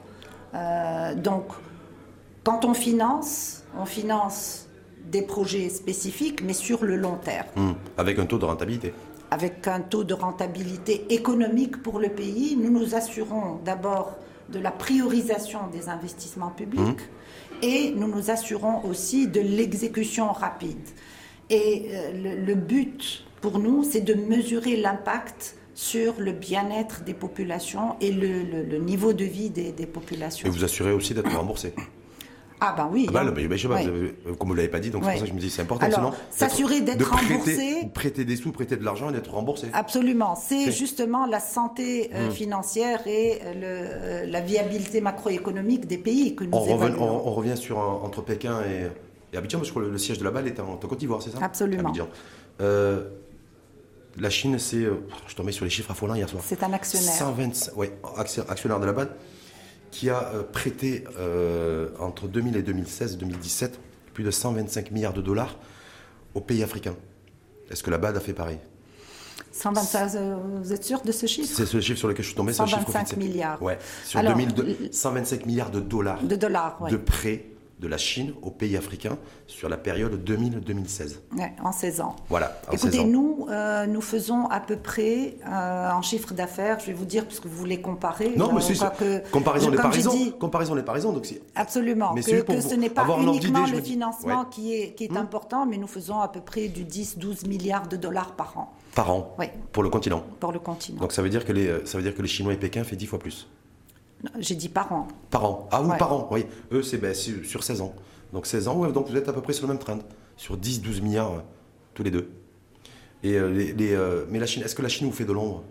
donc, quand on finance, on finance des projets spécifiques, mais sur le long terme. Hmm. avec un taux de rentabilité Avec un taux de rentabilité économique pour le pays. Nous nous assurons d'abord de la priorisation des investissements publics hmm. et nous nous assurons aussi de l'exécution rapide. Et euh, le, but pour nous, c'est de mesurer l'impact sur le bien-être des populations et le, niveau de vie des, des populations. Et vous assurez aussi d'être remboursé Ah ben oui. Ah bah, hein. là, mais- mais je sais pas, Oui. vous avez- comme vous l'avez pas dit, donc c'est pour ça que je me dis c'est important. Alors, sinon, s'assurer d'être prêter- remboursé. Prêter des sous, prêter de l'argent et d'être remboursé. Absolument. C'est justement la santé Mmh. euh, financière et euh, le- euh, la viabilité macroéconomique des pays que nous On, évaluons. on- on revient sur un- entre Pékin et, et Abidjan, parce que le, le siège de la balle est en, en Côte d'Ivoire, c'est ça? Absolument. Abidjan. Euh, la Chine, c'est. euh, je tombais sur les chiffres affolants hier soir. C'est un actionnaire. 125, ouais, acti- actionnaire de la BAD, qui a euh, prêté euh, entre 2000 et 2016, 2017, plus de 125 milliards de dollars aux pays africains. Est-ce que la BAD a fait pareil? 125, euh, vous êtes sûr de ce chiffre? C'est ce chiffre sur lequel je suis tombé, c'est un chiffre 125 officiel. milliards. Ouais, sur Alors, 2002, l- 125 milliards de dollars De dollars, ouais. de prêts de la Chine aux pays africains sur la période 2000-2016. Ouais, en 16 ans. Voilà, en 16 Écoutez, ans. nous, euh, nous faisons à peu près euh, en chiffre d'affaires, je vais vous dire, puisque vous voulez comparer. Non, euh, mais c'est crois que- comparaison raison. dit, Comparaison n'est pas raison. Donc c'est Absolument, Mais que, c'est que ce n'est pas uniquement le financement Ouais. qui est, qui est important, mais nous faisons à peu près du 10-12 milliards de dollars par an par an Oui. pour le continent. pour le continent. Donc ça veut dire que les, ça veut dire que les Chinois et Pékin fait 10 fois plus. J'ai dit par an. Par an. Ah oui, Ouais. par an, oui. Eux, c'est ben, sur, sur 16 ans. Donc 16 ans, ouais, donc vous êtes à peu près sur le même trend. Sur 10-12 milliards euh, tous les deux. Et, euh, les, les, euh, mais la Chine, est-ce que la Chine vous fait de l'ombre?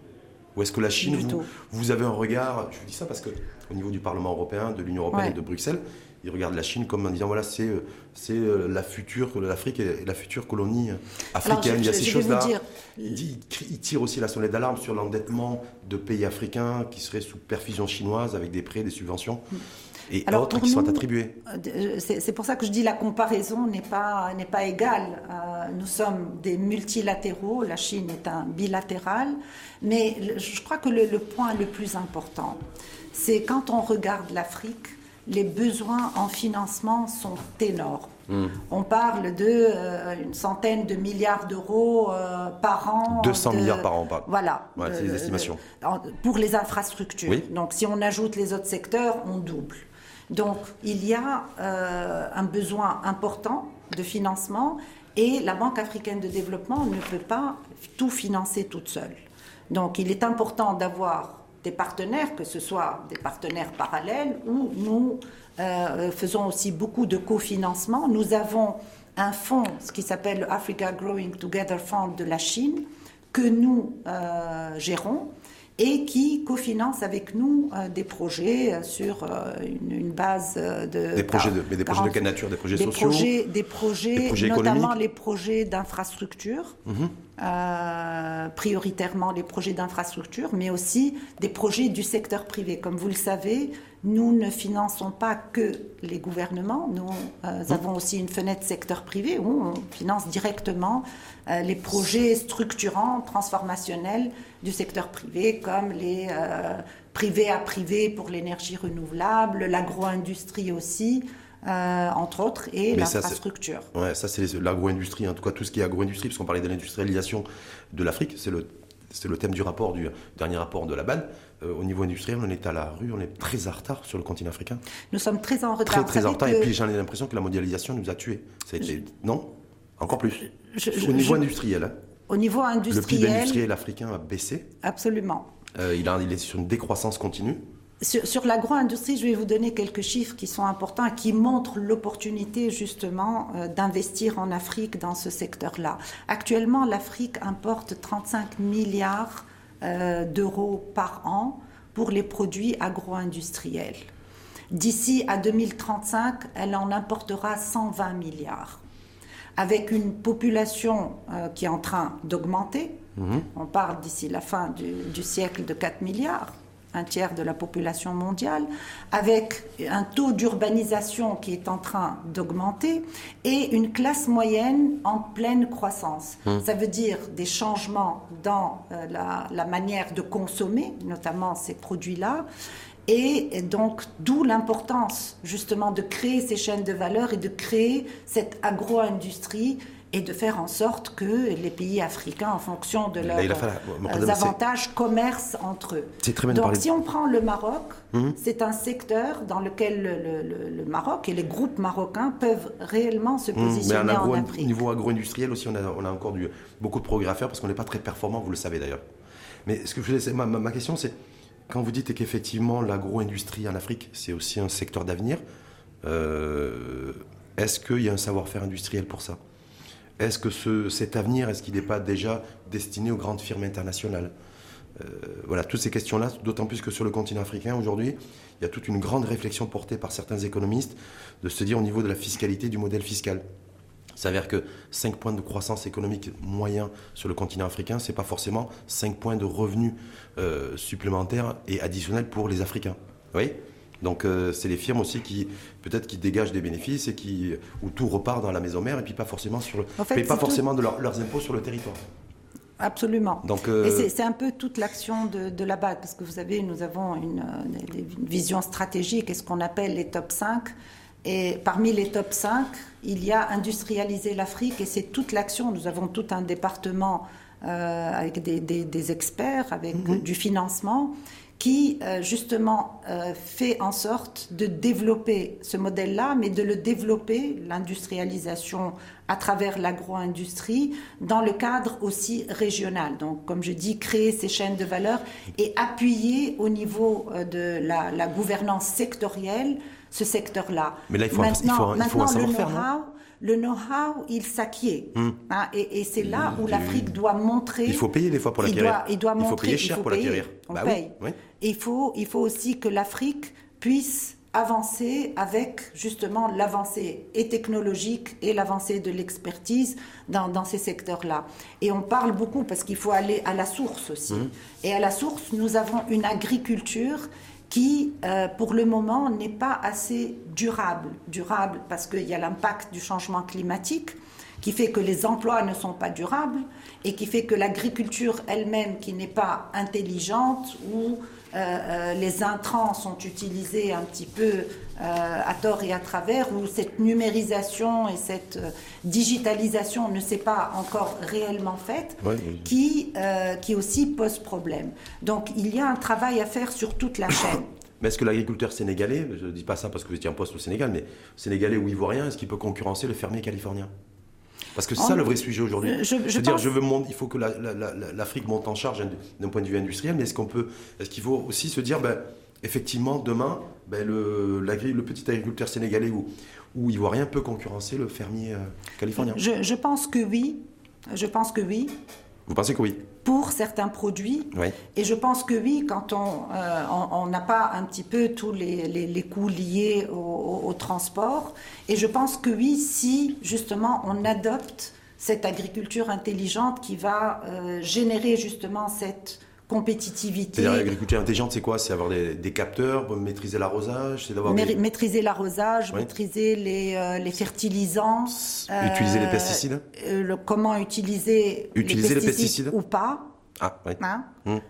Ou est-ce que la Chine, vous, vous avez un regard, je vous dis ça parce que au niveau du Parlement européen, de l'Union européenne Ouais. et de Bruxelles, ils regardent la Chine comme en disant voilà, c'est c'est euh, la future, l'Afrique est la future colonie euh, africaine. je- Il y a ces choses-là. dire- Il, dit- il crie- il tire aussi la sonnette d'alarme sur l'endettement de pays africains qui seraient sous perfusion chinoise avec des prêts, des subventions et Alors, autres qui sont attribués. Euh, C'est c'est pour ça que je dis la comparaison n'est pas, n'est pas égale. Euh, nous sommes des multilatéraux, la Chine est un bilatéral, mais le- je crois que le, le point le plus important, c'est quand on regarde l'Afrique, les besoins en financement sont énormes. Hmm. On parle de euh, une centaine de milliards d'euros euh, par an. 200 de- milliards par an, pas- Voilà. Ouais, c'est les estimations. en- pour les infrastructures. Oui. Donc si on ajoute les autres secteurs, on double. Donc il y a euh, un besoin important de financement et la Banque africaine de développement ne peut pas tout financer toute seule. Donc il est important d'avoir des partenaires, que ce soit des partenaires parallèles ou nous euh, faisons aussi beaucoup de cofinancement. Nous avons un fonds, ce qui s'appelle le Africa Growing Together Fund de la Chine, que nous euh, gérons et qui cofinance avec nous euh, des projets euh, sur euh, une, une base de... Des projets de- mais des projets de 40 quelle nature Des projets des sociaux projets, Des projets, Des projets notamment Mhm. les projets d'infrastructure, euh, prioritairement les projets d'infrastructure, mais aussi des projets du secteur privé. Comme vous le savez, nous ne finançons pas que les gouvernements, nous euh, Mhm. avons aussi une fenêtre secteur privé où on finance directement euh, les projets structurants, transformationnels du secteur privé, comme les euh, privés à privé pour l'énergie renouvelable, l'agro-industrie aussi, euh, entre autres, et l'infrastructure. Ouais, ça c'est l'agro-industrie, en tout cas tout ce qui est agro-industrie, parce qu'on parlait de l'industrialisation de l'Afrique, c'est le, c'est le thème du rapport, du dernier rapport de la BAN. Euh, au niveau industriel, on est à la rue, on est très en retard sur le continent africain. Nous sommes très en retard. Très très en retard, que et puis j'en ai l'impression que la mondialisation nous a tués. Ça a été... Non? Encore plus. je- au niveau industriel, hein. au niveau le PIB industriel, industriel africain a baissé. absolument. Euh, il, a, il est sur une décroissance continue. Sur, sur l'agro-industrie, je vais vous donner quelques chiffres qui sont importants et qui montrent l'opportunité justement euh, d'investir en Afrique dans ce secteur-là. Actuellement, l'Afrique importe 35 milliards euh, d'euros par an pour les produits agro-industriels. D'ici à 2035, elle en importera 120 milliards. Avec une population euh, qui est en train d'augmenter, on parle d'ici la fin du, du siècle de 4 milliards, un tiers de la population mondiale, avec un taux d'urbanisation qui est en train d'augmenter et une classe moyenne en pleine croissance. Ça veut dire des changements dans euh, la, la manière de consommer, notamment ces produits-là, et donc, d'où l'importance justement de créer ces chaînes de valeur et de créer cette agro-industrie et de faire en sorte que les pays africains, en fonction de leurs euh, avantages, commercent entre eux. Très bien Donc, si on prend le Maroc, c'est un secteur dans lequel le, le- le- le Maroc et les groupes marocains peuvent réellement se Mmh, mais en positionner agro- en au niveau agro-industriel aussi, on a, on a encore du, beaucoup de progrès à faire parce qu'on n'est pas très performant, vous le savez d'ailleurs. Mais ce que je voulais, ma, question, c'est quand vous dites qu'effectivement l'agro-industrie en Afrique, c'est aussi un secteur d'avenir, est-ce qu'il y a un savoir-faire industriel pour ça? Est-ce que ce, cet avenir, est-ce qu'il n'est pas déjà destiné aux grandes firmes internationales voilà, toutes ces questions-là, d'autant plus que sur le continent africain aujourd'hui, il y a toute une grande réflexion portée par certains économistes de se dire au niveau de la fiscalité du modèle fiscal. S'avère que 5 points de croissance économique moyen sur le continent africain, ce n'est pas forcément 5 points de revenus euh, supplémentaires et additionnels pour les Africains. Oui donc euh, c'est les firmes aussi qui peut-être qui dégagent des bénéfices et qui où tout repart dans la maison mère et puis pas forcément sur le, pas forcément de leurs impôts sur le territoire. Absolument. Donc, euh, Et c'est un peu toute l'action de, la BAD, parce que vous savez, nous avons une, une vision stratégique et ce qu'on appelle les top 5. Et parmi les top 5, il y a industrialiser l'Afrique et c'est toute l'action. Nous avons tout un département euh, avec des, experts, avec mhm. du financement qui euh, justement euh, fait en sorte de développer ce modèle-là, mais de le développer, l'industrialisation à travers l'agro-industrie, dans le cadre aussi régional. Donc, comme je dis, créer ces chaînes de valeur et appuyer au niveau euh, de la, gouvernance sectorielle ce secteur-là. Mais là, il faut, maintenant, il faut, savoir-faire, le know-how, il s'acquiert. Hmm. Hein, et, c'est là où l'Afrique doit montrer. Il faut payer des fois pour l'acquérir. Il, doit, il, il faut payer cher pour l'acquérir. On bah paye. Et il faut, il faut aussi que l'Afrique puisse avancer avec justement l'avancée et technologique et l'avancée de l'expertise dans, dans, ces secteurs-là. Et on parle beaucoup parce qu'il faut aller à la source aussi. Hmm. Et à la source, nous avons une agriculture qui, euh, pour le moment, n'est pas assez durable. Durable parce qu'il y a l'impact du changement climatique qui fait que les emplois ne sont pas durables et qui fait que l'agriculture elle-même, qui n'est pas intelligente ou euh, euh, les intrants sont utilisés un petit peu à tort et à travers, où cette numérisation et cette digitalisation ne s'est pas encore réellement faite, qui, qui aussi pose problème. Donc il y a un travail à faire sur toute la chaîne. *coughs* Mais est-ce que l'agriculteur sénégalais, je ne dis pas ça parce que vous étiez en poste au Sénégal, mais sénégalais ou ivoirien, est-ce qu'il peut concurrencer le fermier californien? Parce que c'est ça le vrai sujet aujourd'hui. Je, veux dire, je veux il faut que l'Afrique monte en charge d'un point de vue industriel, mais est-ce qu'on peut, est-ce qu'il faut aussi se dire, ben, effectivement, demain, ben, le, le, petit agriculteur sénégalais ou, ou ivoirien peut concurrencer le fermier euh, californien je, pense que oui. Je pense que oui. Vous pensez que oui? Pour certains produits. Oui. Et je pense que oui, quand on n'a pas un petit peu tous les, les, coûts liés au, transport. Et je pense que oui, si justement on adopte cette agriculture intelligente qui va euh, générer justement cette compétitivité. L'agriculture intelligente, c'est quoi? C'est avoir des, capteurs, maîtriser l'arrosage, c'est d'avoir maîtriser l'arrosage, maîtriser les, euh, les fertilisants, utiliser les euh, pesticides? Euh, comment utiliser, utiliser les, pesticides, ou pas? Ah, oui. Hein? Hum.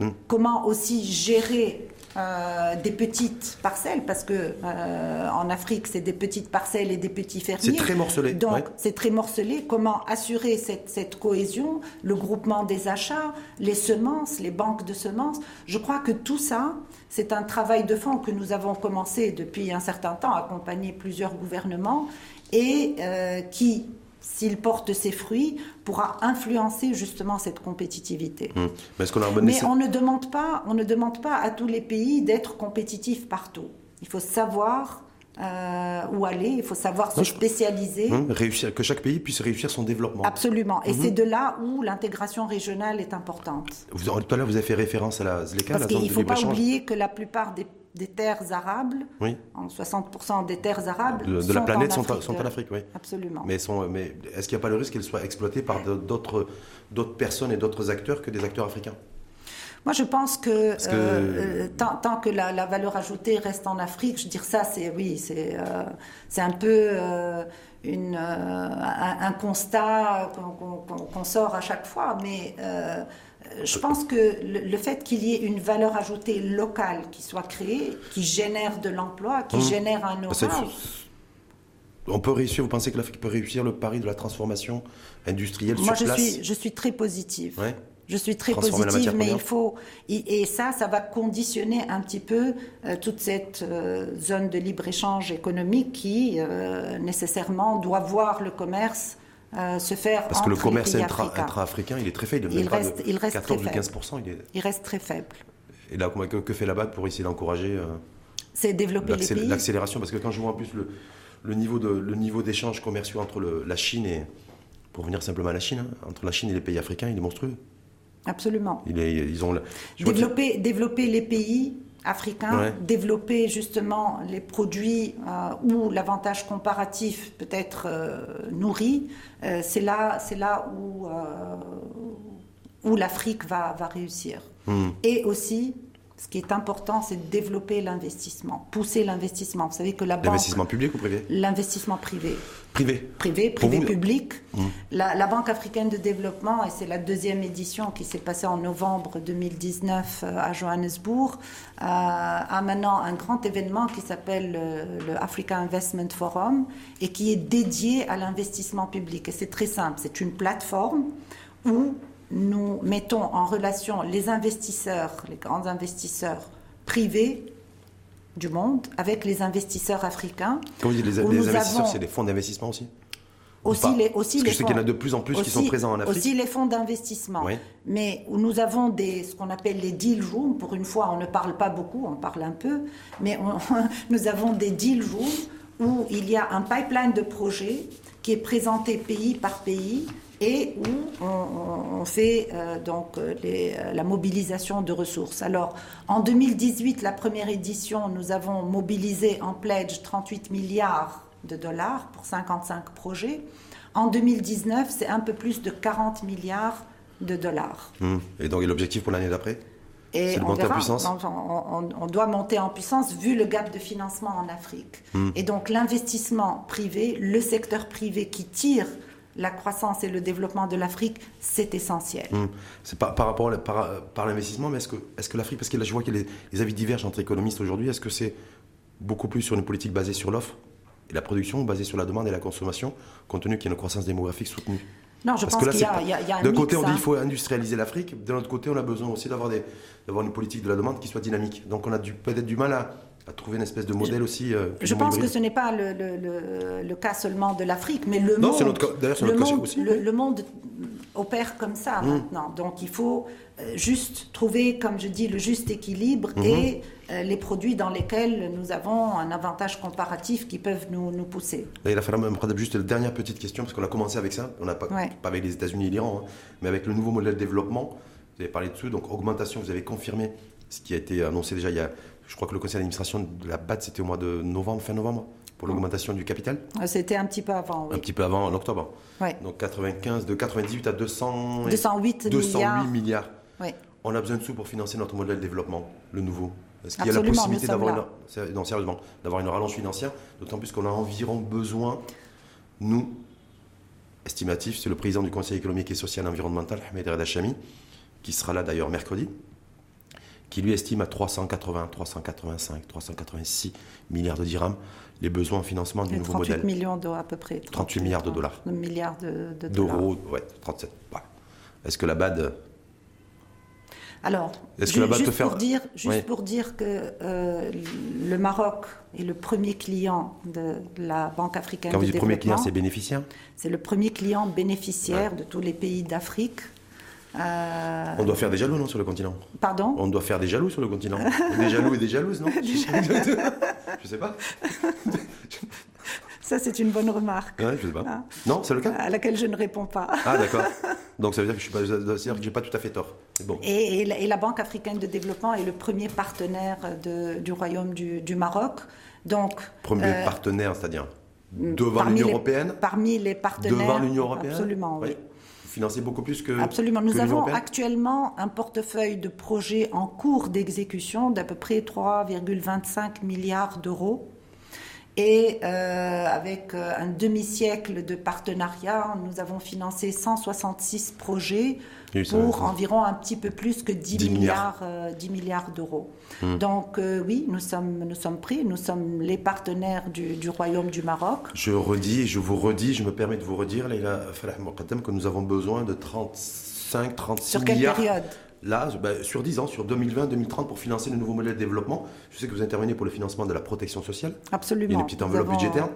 hum. Comment aussi gérer euh, des petites parcelles, parce que euh, en Afrique, c'est des petites parcelles et des petits fermiers. C'est très morcelé. Donc, c'est très morcelé. Comment assurer cette, cette, cohésion, le groupement des achats, les semences, les banques de semences? Je crois que tout ça, c'est un travail de fond que nous avons commencé depuis un certain temps, accompagné plusieurs gouvernements, et euh, qui s'il porte ses fruits, pourra influencer justement cette compétitivité. Hum. Mais, on ne demande pas, on ne demande pas à tous les pays d'être compétitifs partout. Il faut savoir euh, où aller, il faut savoir se spécialiser. Hum, réussir, que chaque pays puisse réussir son développement. Absolument. Et hum. c'est de là où l'intégration régionale est importante. Vous, tout à l'heure, vous avez fait référence à la ZLECA, Parce qu'il ne faut pas oublier que la plupart des des terres arables, en 60% des terres arabes de, la planète sont, en Afrique, oui. Absolument. Mais, mais est-ce qu'il n'y a pas le risque qu'elles soient exploitées par d'autres personnes et d'autres acteurs que des acteurs africains? Moi, je pense que, euh, euh, tant, que la, valeur ajoutée reste en Afrique, je veux dire ça, c'est oui, c'est euh, c'est un peu une, un, constat qu'on sort à chaque fois, mais je pense que le, fait qu'il y ait une valeur ajoutée locale qui soit créée, qui génère de l'emploi, qui mmh. génère un know On peut réussir, vous pensez que l'Afrique peut réussir le pari de la transformation industrielle Moi, sur je Suis, je suis très positive. Je suis très positive, mais il faut et ça, ça va conditionner un petit peu euh, toute cette euh, zone de libre échange économique qui euh, nécessairement doit voir le commerce euh, se faire Parce que le commerce intra-africain, il est très faible. Il, reste, il reste 14 ou 15 il, il, reste très faible. Et là, que, fait la BAC pour essayer d'encourager euh, C'est développer. L'accélération, parce que quand je vois en plus le, le niveau d'échanges commerciaux entre le, la Chine et pour venir simplement à la Chine, hein, entre la Chine et les pays africains, il est monstrueux. Absolument. Il est, ils ont développer, développer les pays africains, développer justement les produits euh, où l'avantage comparatif peut être euh, nourri, euh, c'est là, c'est là où, où l'Afrique va, va réussir. Hmm. Et aussi ce qui est important, c'est de développer l'investissement, pousser l'investissement. Vous savez que la banque. L'investissement public ou privé L'investissement privé. Privé. Privé, privé public. Mmh. La, Banque africaine de développement, et c'est la deuxième édition qui s'est passée en novembre 2019 euh, à Johannesburg, euh, a maintenant un grand événement qui s'appelle euh, le Africa Investment Forum et qui est dédié à l'investissement public. Et c'est très simple, c'est une plateforme où nous mettons en relation les investisseurs, les grands investisseurs privés du monde avec les investisseurs africains. Quand vous dites les, investisseurs, c'est des fonds d'investissement aussi aussi les, aussi Parce que je sais qu'il y en a de plus en plus qui sont présents en Afrique. Aussi les fonds d'investissement. Mais où nous avons des, ce qu'on appelle les deal rooms. Pour une fois, on ne parle pas beaucoup, on parle un peu. Mais *laughs* nous avons des deal rooms où il y a un pipeline de projets qui est présenté pays par pays et où on, fait euh, donc euh, euh, la mobilisation de ressources. Alors, en 2018, la première édition, nous avons mobilisé en pledge 38 milliards de dollars pour 55 projets. En 2019, c'est un peu plus de 40 milliards de dollars. Mmh. Et donc, l'objectif pour l'année d'après? Et on, verra, on, doit monter en puissance vu le gap de financement en Afrique. Mmh. Et donc l'investissement privé, le secteur privé qui tire la croissance et le développement de l'Afrique, c'est essentiel. Hum. C'est par, par, rapport par, par l'investissement, mais est-ce que, est que l'Afrique, parce que là je vois que les, les avis divergent entre économistes aujourd'hui, est-ce que c'est beaucoup plus sur une politique basée sur l'offre et la production, basée sur la demande et la consommation, compte tenu qu'il y a une croissance démographique soutenue? Non, je pense qu'il y, a un D'un côté, on dit qu'il faut industrialiser l'Afrique, de l'autre côté, on a besoin aussi d'avoir une politique de la demande qui soit dynamique. Donc on a peut-être du mal à, à trouver une espèce de modèle aussi. Euh, je pense que ce n'est pas le, le, le, cas seulement de l'Afrique, mais le non, monde. D'ailleurs, c'est notre cas aussi. Le, monde opère comme ça mmh. maintenant. Donc il faut euh, juste trouver, comme je dis, le juste équilibre mmh. et euh, les produits dans lesquels nous avons un avantage comparatif qui peuvent nous, nous pousser. Et la prendre juste la dernière petite question, parce qu'on a commencé avec ça, on n'a pas, pas avec les États-Unis et l'Iran, hein, mais avec le nouveau modèle de développement. Vous avez parlé dessus, donc augmentation, vous avez confirmé ce qui a été annoncé déjà il y a je crois que le conseil d'administration de la BAT, c'était au mois de novembre, fin novembre, pour l'augmentation du capital. Ah, c'était un petit peu avant, oui. Un petit peu avant, en octobre. Donc 95, de 98 à 200, 208, 208 milliards. On a besoin de sous pour financer notre modèle de développement, le nouveau. Est-ce qu'il y a la possibilité d'avoir une, non, sérieusement, d'avoir une rallonge financière, d'autant plus qu'on a environ besoin, nous, estimatif, c'est le président du Conseil économique et social et environnemental, Ahmed Hachami, qui sera là d'ailleurs mercredi, qui lui estime à 380, 385, 386 milliards de dirhams les besoins en financement du nouveau modèle. 38 millions d'euros à peu près. 38, milliards de dollars. milliards de, D'euros, ouais, 37. Est-ce que la BAD... Alors, Est-ce que la BAD juste, faire... pour, dire, juste pour dire que euh, le Maroc est le premier client de la Banque africaine Quand vous dites premier client, c'est bénéficiaire? C'est le premier client bénéficiaire de tous les pays d'Afrique. Euh, On doit faire des jaloux, non, sur le continent Pardon On doit faire des jaloux sur le continent. des jaloux et des jalouses, non *laughs* Je sais pas. Ça, c'est une bonne remarque. Ouais, je sais pas. Ah. Non, c'est le cas À laquelle je ne réponds pas. Ah, d'accord. Donc ça veut dire que je n'ai pas, pas tout à fait tort. Bon. Et, et, la, Banque africaine de développement est le premier partenaire de, du Royaume du, du, Maroc. Donc, premier euh, partenaire, c'est-à-dire devant l'Union européenne Parmi les partenaires. Devant l'Union européenne Absolument, oui financer beaucoup plus que. Absolument. Nous avons actuellement un portefeuille de projets en cours d'exécution d'à peu près 3,25 milliards d'euros. Et euh, avec euh, un demi-siècle de partenariat, nous avons financé 166 projets pour environ un petit peu plus que 10, milliards, 10 euh, milliards d'euros. Hmm. Donc oui, nous sommes, nous sommes pris, nous sommes les partenaires du, du, Royaume du Maroc. Je redis, je vous redis, je me permets de vous redire, Leïla Falah que nous avons besoin de 35, 36 Sur quelle milliards. période? Là, ben, sur 10 ans, sur 2020-2030, pour financer le nouveau modèle de développement. Je sais que vous intervenez pour le financement de la protection sociale. Absolument. Il y a une petite enveloppe budgétaire.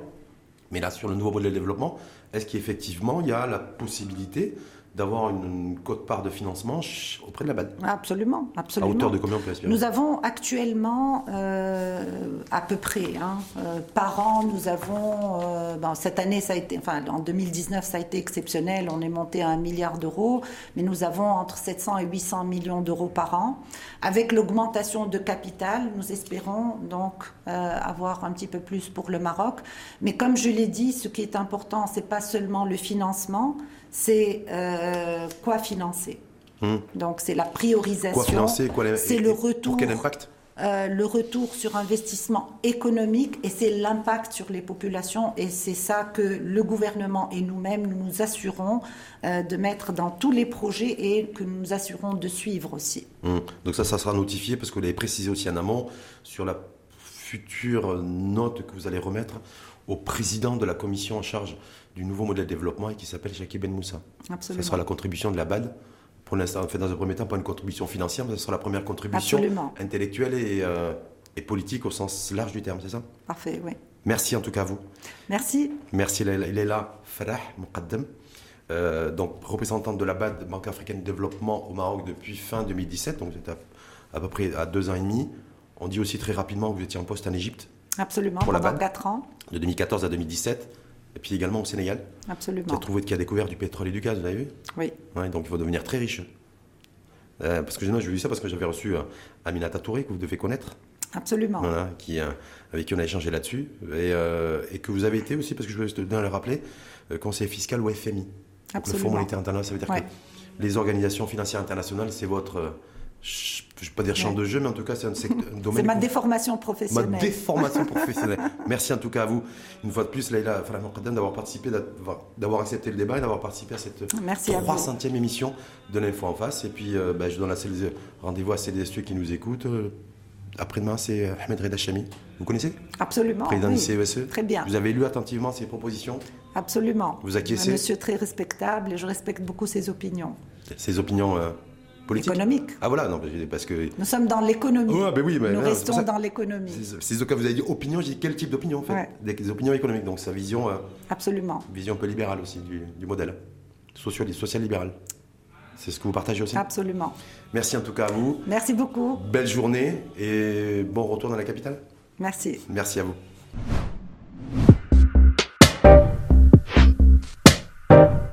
Mais là, sur le nouveau modèle de développement, est-ce qu'effectivement, il y a la possibilité d'avoir une, cote-part de financement auprès de la BAD. Absolument, absolument. À hauteur de combien on peut Nous avons actuellement euh, à peu près, hein, euh, par an, nous avons, euh, cette année, ça a été, enfin en 2019, ça a été exceptionnel, on est monté à un milliard d'euros, mais nous avons entre 700 et 800 millions d'euros par an. Avec l'augmentation de capital, nous espérons donc avoir un petit peu plus pour le Maroc. Mais comme je l'ai dit, ce qui est important, c'est pas seulement le financement, c'est euh, quoi financer. Hmm. Donc c'est la priorisation. Quoi financer C'est le retour. Pour quel impact euh, le retour sur investissement économique et c'est l'impact sur les populations et c'est ça que le gouvernement et nous-mêmes nous, nous assurons euh, de mettre dans tous les projets et que nous nous assurons de suivre aussi. Hmm. Donc ça, ça sera notifié parce que vous l'avez précisé aussi en amont sur la future note que vous allez remettre au président de la commission en charge du nouveau modèle de développement et qui s'appelle Jackie Ben Moussa. Absolument. Ce sera la contribution de la BAD. Pour l'instant, on fait dans un premier temps pas une contribution financière, mais ce sera la première contribution intellectuelle et, euh, et, politique au sens large du terme, c'est ça? Parfait, oui. Merci en tout cas à vous. Merci. Merci Leila Farah Muqaddam, euh, donc représentante de la BAD, Banque africaine de développement au Maroc depuis fin 2017, donc vous êtes à, peu près à deux ans et demi. On dit aussi très rapidement que vous étiez en poste en Égypte. Absolument, pour pendant quatre ans. De 2014 à 2017 et puis également au Sénégal. Absolument. Qui a, trouvé, qui a découvert du pétrole et du gaz, vous avez vu? Oui. donc il va devenir très riche. Euh, parce que je vu ça parce que j'avais reçu euh, Aminata Touré, que vous devez connaître. Absolument. Voilà, qui, euh, avec qui on a échangé là-dessus. Et, et, que vous avez été aussi, parce que je veux bien le rappeler, conseiller fiscal au FMI. Absolument. le Fonds monétaire international, ça veut dire que les organisations financières internationales, c'est votre je ne vais pas dire champ de jeu, mais en tout cas, c'est un, *laughs* domaine. C'est ma déformation professionnelle. Ma déformation *laughs* professionnelle. Merci en tout cas à vous, une fois de plus, Leïla d'avoir participé, d'avoir accepté le débat et d'avoir participé à cette 300e émission de l'Info en face. Et puis, euh, bah, je donne rendez-vous à celles et ceux qui nous écoutent. Euh, après-demain, c'est euh, Ahmed Reda Chami. Vous connaissez? Absolument. Président du CESE. E. Très bien. Vous avez lu attentivement ses propositions? Absolument. Vous acquiescez? Un monsieur très respectable et je respecte beaucoup ses opinions. Ses opinions Économique. Ah voilà, non, parce que... Nous sommes dans l'économie. Ben oui, Nous restons dans l'économie. C'est ce que vous avez dit opinion, j'ai dit quel type d'opinion en fait Des opinions économiques, donc sa vision... Euh, Absolument. Vision un peu libérale aussi du, modèle, social-libéral. C'est ce que vous partagez aussi Absolument. Merci en tout cas à vous. Merci beaucoup. Belle journée et bon retour dans la capitale. Merci. Merci à vous.